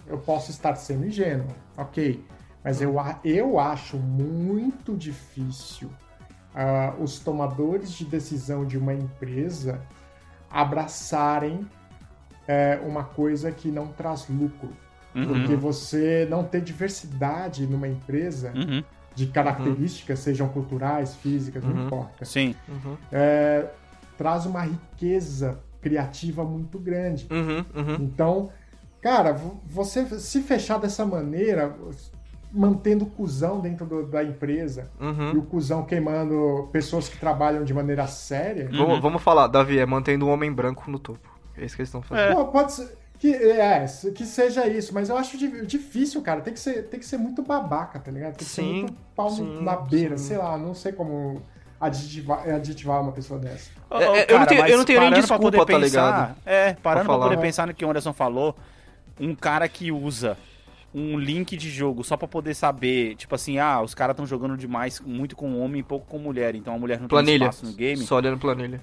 eu posso estar sendo ingênuo, ok, mas eu, eu acho muito difícil ah, os tomadores de decisão de uma empresa abraçarem é, uma coisa que não traz lucro. Uhum. Porque você não ter diversidade numa empresa Uhum. de características, sejam culturais, físicas, Uhum. não importa, Sim. Uhum, é, traz uma riqueza criativa muito grande. uhum, uhum. Então, cara, vo- você se fechar dessa maneira, mantendo o cuzão dentro do- da empresa e uhum. o cuzão queimando pessoas que trabalham de maneira séria, Uhum. Vamos, vamos falar, Davi, é mantendo um homem branco no topo. É isso que eles estão fazendo. Pô, pode ser. Que, é, que seja isso, mas eu acho di- difícil, cara. Tem que ser, tem que ser muito babaca, tá ligado? Tem que Sim, ser muito pau sim, na beira, sim. sei lá, não sei como aditivar, aditivar uma pessoa dessa. É, é, eu não tenho- eu não tenho nem parando pra desculpa, poder tá pensar- ligado? É, parando pra, falar. poder pensar no que o Anderson falou, um cara que usa um link de jogo só pra poder saber, tipo assim, ah, os caras estão jogando demais, muito com homem e pouco com mulher, então a mulher não tem Planilha. espaço no game. Só olhando planilha.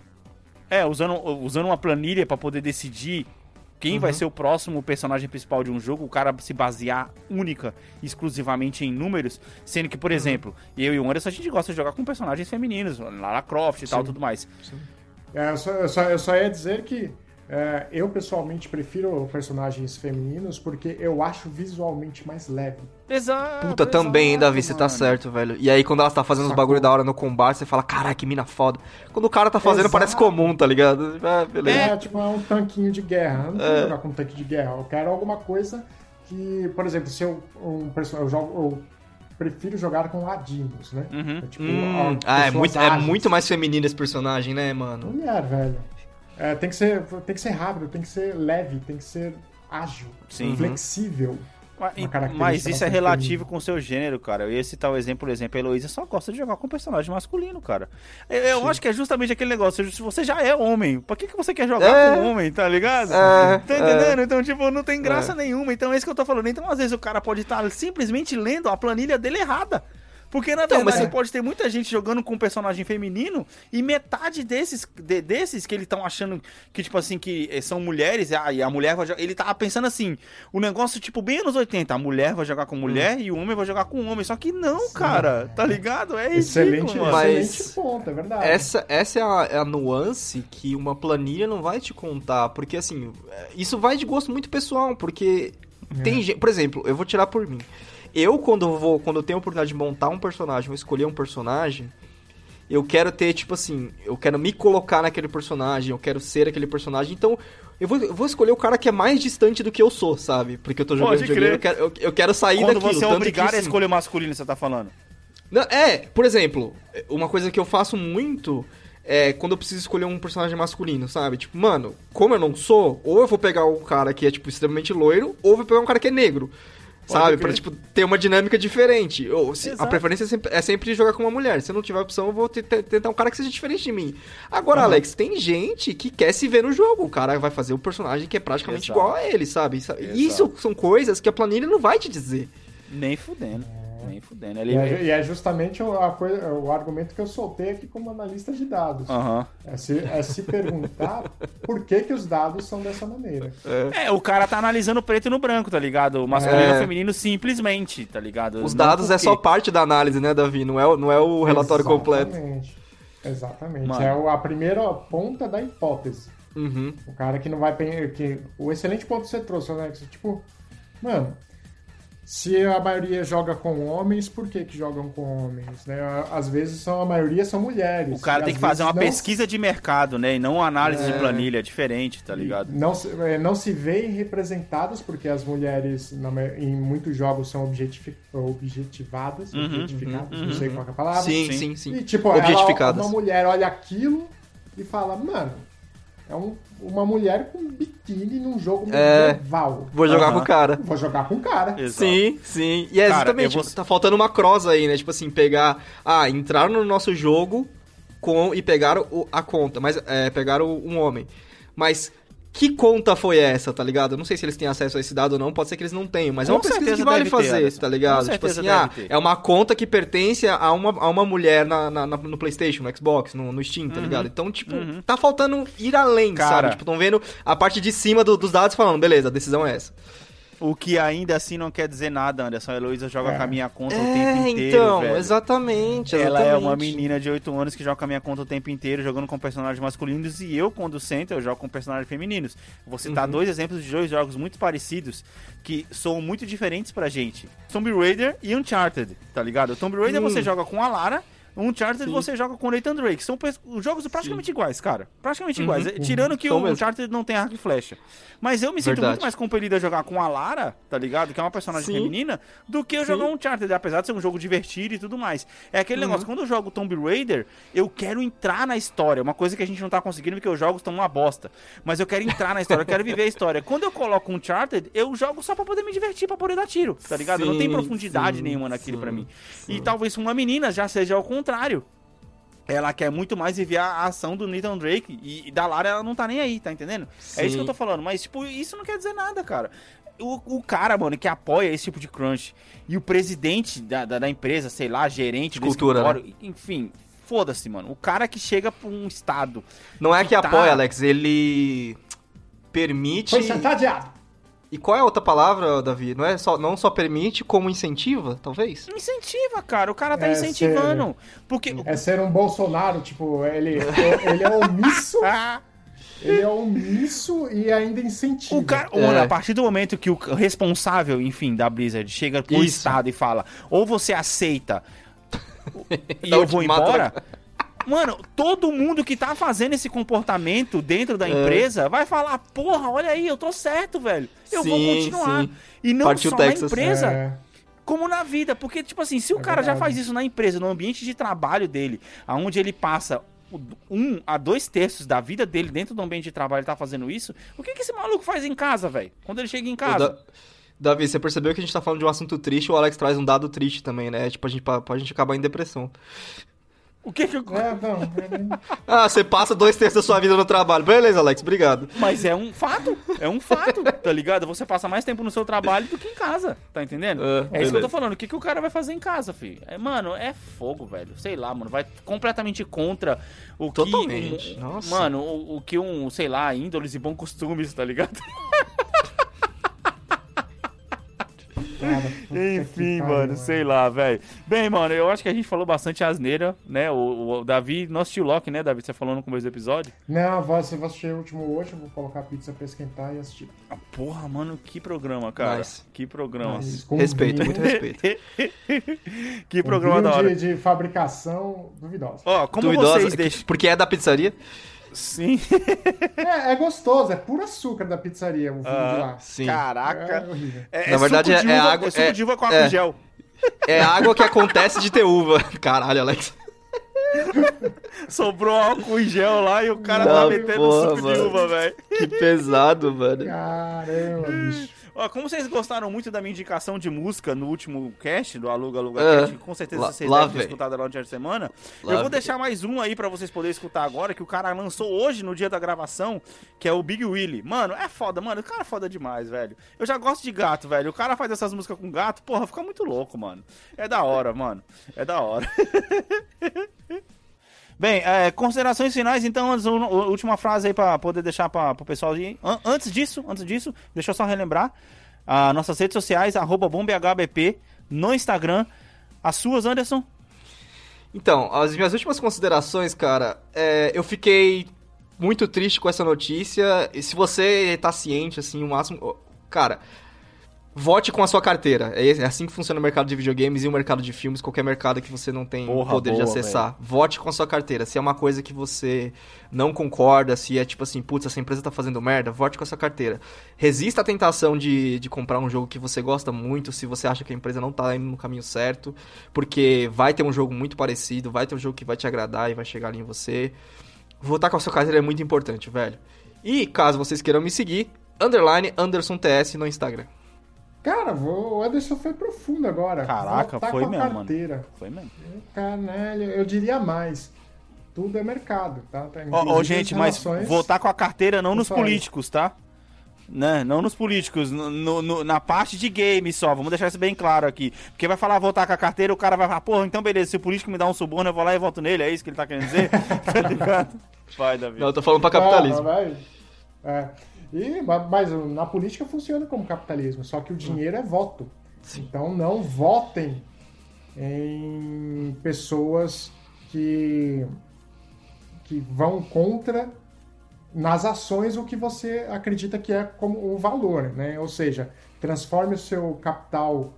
É, usando, usando uma planilha pra poder decidir quem vai Uhum. ser o próximo personagem principal de um jogo, o cara se basear única, exclusivamente em números, sendo que, por Uhum. exemplo, eu e o Anderson a gente gosta de jogar com personagens femininos, Lara Croft e tal, Sim. tudo mais. É, eu, só, eu, só, eu só ia dizer que é, eu pessoalmente prefiro personagens femininos porque eu acho visualmente mais leve. Exato. Puta, também, hein, exato, Davi, você tá certo, velho. E aí, quando ela tá fazendo os bagulho da hora no combate, você fala, caralho, que mina foda. Quando o cara tá fazendo, Exato. parece comum, tá ligado? Ah, beleza. É, tipo, é um tanquinho de guerra. Eu não quero É. jogar com um tanque de guerra. Eu quero alguma coisa que, por exemplo, se eu um personagem, eu jogo, eu prefiro jogar com ladinos, né? Uhum. É, tipo, Hum, ah, é muito, é muito mais feminino esse personagem, né, mano? Mulher, velho. É, tem que ser, tem que ser rápido, tem que ser leve, tem que ser ágil, Sim. flexível. Mas, isso é relativo com o seu gênero, cara. Eu ia citar o exemplo, por exemplo, a Heloísa só gosta de jogar com personagem masculino, cara. Eu, eu acho que é justamente aquele negócio. Se você já é homem, pra que, que você quer jogar É. com homem, tá ligado? É, tá é. entendendo? Então, tipo, não tem graça nenhuma. Então é isso que eu tô falando. Então, às vezes, o cara pode estar simplesmente lendo a planilha dele errada. Porque, na Então, verdade, mas você pode ter muita gente jogando com um personagem feminino e metade desses, de- desses que eles estão achando que, tipo assim, que eh, são mulheres e a, e a mulher vai jogar. Ele tava pensando assim, o negócio, tipo, bem anos 80, a mulher vai jogar com mulher e o homem vai jogar com homem. Só que não, cara, tá ligado? É ridículo, Excelente, mano. Mas- excelente ponto, é verdade. Essa, essa é, a, é a nuance que uma planilha não vai te contar. Porque, assim, é, isso vai de gosto muito pessoal. Porque tem gente. Por exemplo, eu vou tirar por mim. Eu, quando eu vou, quando eu tenho a oportunidade de montar um personagem, ou escolher um personagem, eu quero ter, tipo assim, eu quero me colocar naquele personagem, eu quero ser aquele personagem. Então, eu vou, eu vou escolher o cara que é mais distante do que eu sou, sabe? Porque eu tô jogando Pode videogame, eu quero, eu, eu quero sair Quando daquilo. você é obrigado que, a assim, escolher masculino, você tá falando. Não, é, por exemplo, uma coisa que eu faço muito é quando eu preciso escolher um personagem masculino, sabe? Tipo, mano, como eu não sou, ou eu vou pegar um cara que é, tipo, extremamente loiro, ou eu vou pegar um cara que é negro. Sabe? crer. Pra, tipo, ter uma dinâmica diferente. Ou, se- a preferência é sempre, é sempre jogar com uma mulher. Se eu não tiver opção, eu vou te- te- tentar um cara que seja diferente de mim. Agora, Alex, tem gente que quer se ver no jogo. O cara vai fazer o personagem que é praticamente Exato. igual a ele, sabe? Isso- Exato. Isso são coisas que a planilha não vai te dizer. Nem fudendo. Nem fudendo. Ele... E é, e é justamente o, a coisa, o argumento que eu soltei aqui como analista de dados. Aham. É, se, é se perguntar por que, que os dados são dessa maneira. É, o cara tá analisando o preto no branco, tá ligado? O masculino e É. o feminino simplesmente, tá ligado? Os Não dados é só parte da análise, né, Davi? Não é, o- não é o relatório completo. Exatamente. Exatamente. Mano. É o- a primeira ponta da hipótese. Uhum. O cara que não vai. Que, o excelente ponto que você trouxe, Alex. Tipo, mano, se a maioria joga com homens, por que, que jogam com homens? Né? Às vezes são, a maioria são mulheres. O cara tem que fazer uma não- pesquisa de mercado, né? E não uma análise de planilha, é diferente, tá ligado? Não se, é, não se veem representadas, porque as mulheres em muitos jogos são objetivadas, Uhum, objetificadas, uhum, não sei uhum. qual é a palavra. Sim, Sim. sim, sim. E tipo, ela, Objetificadas. uma mulher olha aquilo e fala, mano, é um- uma mulher com biquíni num jogo É. medieval. Vou jogar Aham. com o cara. Vou jogar com o cara. Exato. Sim, sim. E é Cara, exatamente, vou- tá faltando uma cross aí, né? Tipo assim, pegar. Ah, entrar no nosso jogo com e pegar o- a conta. Mas é, pegaram um homem. Mas que conta foi essa, tá ligado? Eu não sei se eles têm acesso a esse dado ou não, pode ser que eles não tenham, mas é Com uma pesquisa que vale ter, fazer, Anderson. tá ligado? Tipo assim, ah, ter. é uma conta que pertence a uma, a uma mulher na, na- no Playstation, no Xbox, no, no Steam, tá ligado? Então, tipo, Uhum. tá faltando ir além, Cara. sabe? Tipo, tão vendo a parte de cima do- dos dados falando, beleza, a decisão é essa. O que ainda assim não quer dizer nada, Anderson. A Heloísa joga É. com a minha conta o É, tempo inteiro, então, velho. exatamente, Ela é uma exatamente. menina de 8 anos que joga com a minha conta o tempo inteiro, jogando com personagens masculinos, e eu, quando sento, eu jogo com personagens femininos. Vou citar Uhum. dois exemplos de dois jogos muito parecidos, que são muito diferentes pra gente. Tomb Raider e Uncharted, tá ligado? Tomb Raider Hum. você joga com a Lara, Uncharted Sim. você joga com o Nathan Drake. São jogos praticamente iguais, cara. Praticamente Uhum, iguais. uhum. Tirando que São o mesmo. Uncharted não tem arco e flecha. Mas eu me sinto Verdade. muito mais compelido a jogar com a Lara, tá ligado? Que é uma personagem Sim. feminina, do que eu Sim. jogar um Uncharted, apesar de ser um jogo divertido e tudo mais. É aquele Uhum. negócio, quando eu jogo Tomb Raider, eu quero entrar na história. Uma coisa que a gente não tá conseguindo porque os jogos estão uma bosta. Mas eu quero entrar na história, eu quero viver a história. Quando eu coloco um Uncharted, eu jogo só pra poder me divertir, pra poder dar tiro, tá ligado? não tem Sim, profundidade sim, nenhuma naquilo sim, pra mim. E sim. talvez uma menina já seja ao contrário. Ela quer muito mais viver a ação do Nathan Drake e, e da Lara ela não tá nem aí, tá entendendo? É isso Sim. que eu tô falando, mas tipo, isso não quer dizer nada, cara. O, o cara, mano, que apoia esse tipo de crunch e o presidente da, da, da empresa, sei lá, gerente do cultura, escritório, enfim, foda-se, mano. O cara que chega pra um estado. Não é que que tá- apoia, Alex, ele permite. Foi chantageado. E qual é a outra palavra, Davi? Não é só não só permite, como incentiva, talvez? Incentiva, cara. O cara tá É, incentivando. Porque. É ser um Bolsonaro, tipo, ele, ele é omisso, Ah, ele é omisso e ainda incentiva. O cara, É. mano, a partir do momento que o responsável, enfim, da Blizzard chega pro Isso. estado e fala, ou você aceita e eu vou ultimato, embora. Mano, todo mundo que tá fazendo esse comportamento dentro da É. empresa vai falar, porra, olha aí, eu tô certo, velho. Eu vou Sim, continuar. sim. E não Partiu só Texas. na empresa, É, como na vida. Porque, tipo assim, se o É cara já verdade. faz isso na empresa, no ambiente de trabalho dele, aonde ele passa um a dois terços da vida dele dentro do ambiente de trabalho, ele tá fazendo isso, o que, que esse maluco faz em casa, velho? Quando ele chega em casa? Da- Davi, você percebeu que a gente tá falando de um assunto triste, o Alex traz um dado triste também, né? Tipo, a gente, pra, pra gente acabar em depressão. O que que eu... é, não, é- Ah, você passa dois terços da sua vida no trabalho. Beleza, Alex, obrigado. Mas é um fato, é um fato, tá ligado? Você passa mais tempo no seu trabalho do que em casa, tá entendendo? É, É, isso que eu tô falando. O que, que o cara vai fazer em casa, filho? É, mano, é fogo, velho. Sei lá, mano. Vai completamente contra o que. Totalmente, um- nossa. Mano, o, o que um, sei lá, índoles e bons costumes, tá ligado? Cara, Enfim, pariu, mano, sei lá, velho. Bem, mano, eu acho que a gente falou bastante asneira, né? O, o Davi, não assistiu Loki, né, Davi? Você falou no começo do episódio. Não, se vou assistir o último hoje, eu vou colocar a pizza pra esquentar e assistir. Ah, porra, mano, que programa, cara. Nice. Que programa. Com Respeito, vinho- muito respeito. que programa da hora. De, de fabricação duvidosa. Ó, como Duvidosa, vocês deixam. porque é da pizzaria? Sim. É, é gostoso, é puro açúcar da pizzaria o vinho de lá. Sim. É Caraca. horrível. É, Na verdade, suco de é uva- água- suco é- de uva com é. álcool em gel. É água que acontece de ter uva. Caralho, Alex. Sobrou álcool em gel lá e o cara Não, tá metendo porra, suco de mano. uva, velho. Que pesado, mano. Caramba, bicho. Ó, como vocês gostaram muito da minha indicação de música no último cast, do Aluga Aluga Ah, Cast, com certeza lá- vocês lá devem ter escutado durante a semana. Lá eu vou deixar mais um aí pra vocês poderem escutar agora, que o cara lançou hoje, no dia da gravação, que é o Big Willy. Mano, é foda, mano. O cara é foda demais, velho. Eu já gosto de gato, velho. O cara faz essas músicas com gato, porra, fica muito louco, mano. É da hora, mano. É da hora. Bem, é, considerações finais, então, antes, última frase aí pra poder deixar pra, pro pessoal ir. An- Antes disso, antes disso, deixa eu só relembrar. As nossas redes sociais, arroba bombhbp, no Instagram. As suas, Anderson? Então, as minhas últimas considerações, cara, é, eu fiquei muito triste com essa notícia. E se você tá ciente, assim, o máximo. Cara, vote com a sua carteira. É é assim que funciona o mercado de videogames e o mercado de filmes, qualquer mercado que você não tem Porra, poder de boa, acessar. Vote com a sua carteira. Se é uma coisa que você não concorda, se é tipo assim, putz, essa empresa tá fazendo merda, vote com a sua carteira. Resista à tentação de, de comprar um jogo que você gosta muito, se você acha que a empresa não tá indo no caminho certo, porque vai ter um jogo muito parecido, vai ter um jogo que vai te agradar e vai chegar ali em você. Votar com a sua carteira é muito importante, velho. E caso vocês queiram me seguir, underline Anderson TS no Instagram. Cara, vou- o Anderson foi profundo agora. Caraca, Voltar foi com a mesmo, mano. carteira. Foi mesmo. Caralho, eu diria mais. Tudo é mercado, tá? tá? Ó, Inclusive gente, as mas votar com a carteira não nos políticos, tá? Né? Não nos políticos, no- no- na parte de game só, vamos deixar isso bem claro aqui. Porque vai falar votar com a carteira, o cara vai falar, porra, então beleza, se o político me dá um suborno, eu vou lá e voto nele, é isso que ele tá querendo dizer? tá ligado? Vai, Davi. Não, eu tô falando pra Ah, capitalismo. vai. É. E, ma- mas na política funciona como capitalismo, só que o dinheiro é voto. Sim. Então não votem em pessoas que, que vão contra nas ações o que você acredita que é como o valor, né? Ou seja, transforme o seu capital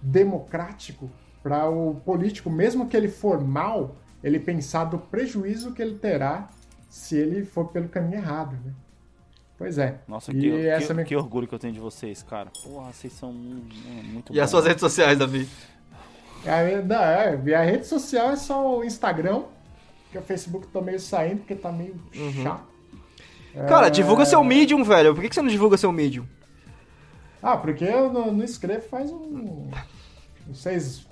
democrático para o político, mesmo que ele for mal, ele pensar do prejuízo que ele terá se ele for pelo caminho errado, né? Pois é. Nossa, E que, essa que, minha- que orgulho que eu tenho de vocês, cara. Porra, vocês são hum, muito E as bons. suas redes sociais, Davi? A, não, é, a rede social é só o Instagram, que o Facebook tá meio saindo porque tá meio chato. Cara, É, divulga seu Medium, velho. Por que que você não divulga seu Medium? Ah, porque eu não, não escrevo faz um. uns seis.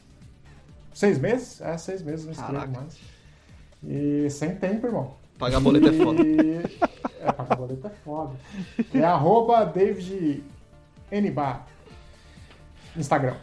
Seis meses? É, seis meses eu não escrevo Caraca. mais. E sem tempo, irmão. Pagar boleto é foda. E... É, pagar boleto é foda. É arroba David. Instagram.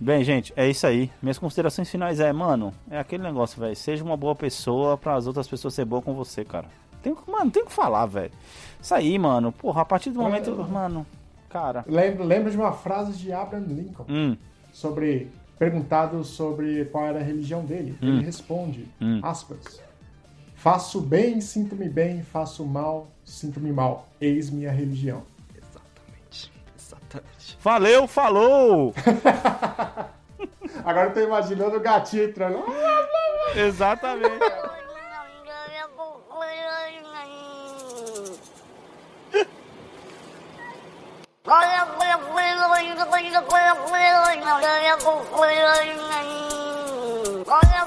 Bem, gente, é isso aí. Minhas considerações finais é, mano, é aquele negócio, velho. Seja uma boa pessoa para as outras pessoas ser boa com você, cara. Tem, mano, tem o que falar, velho. Isso aí, mano. Porra, a partir do momento, É. mano, cara. Lembro, lembro de uma frase de Abraham Lincoln Hum, sobre. Perguntado sobre qual era a religião dele. Hum. Ele responde, Hum. aspas. Faço bem, sinto-me bem, faço mal, sinto-me mal. Eis minha religião. Exatamente. Exatamente. valeu, falou! Agora eu tô imaginando o gatinho entrando. Exatamente. Big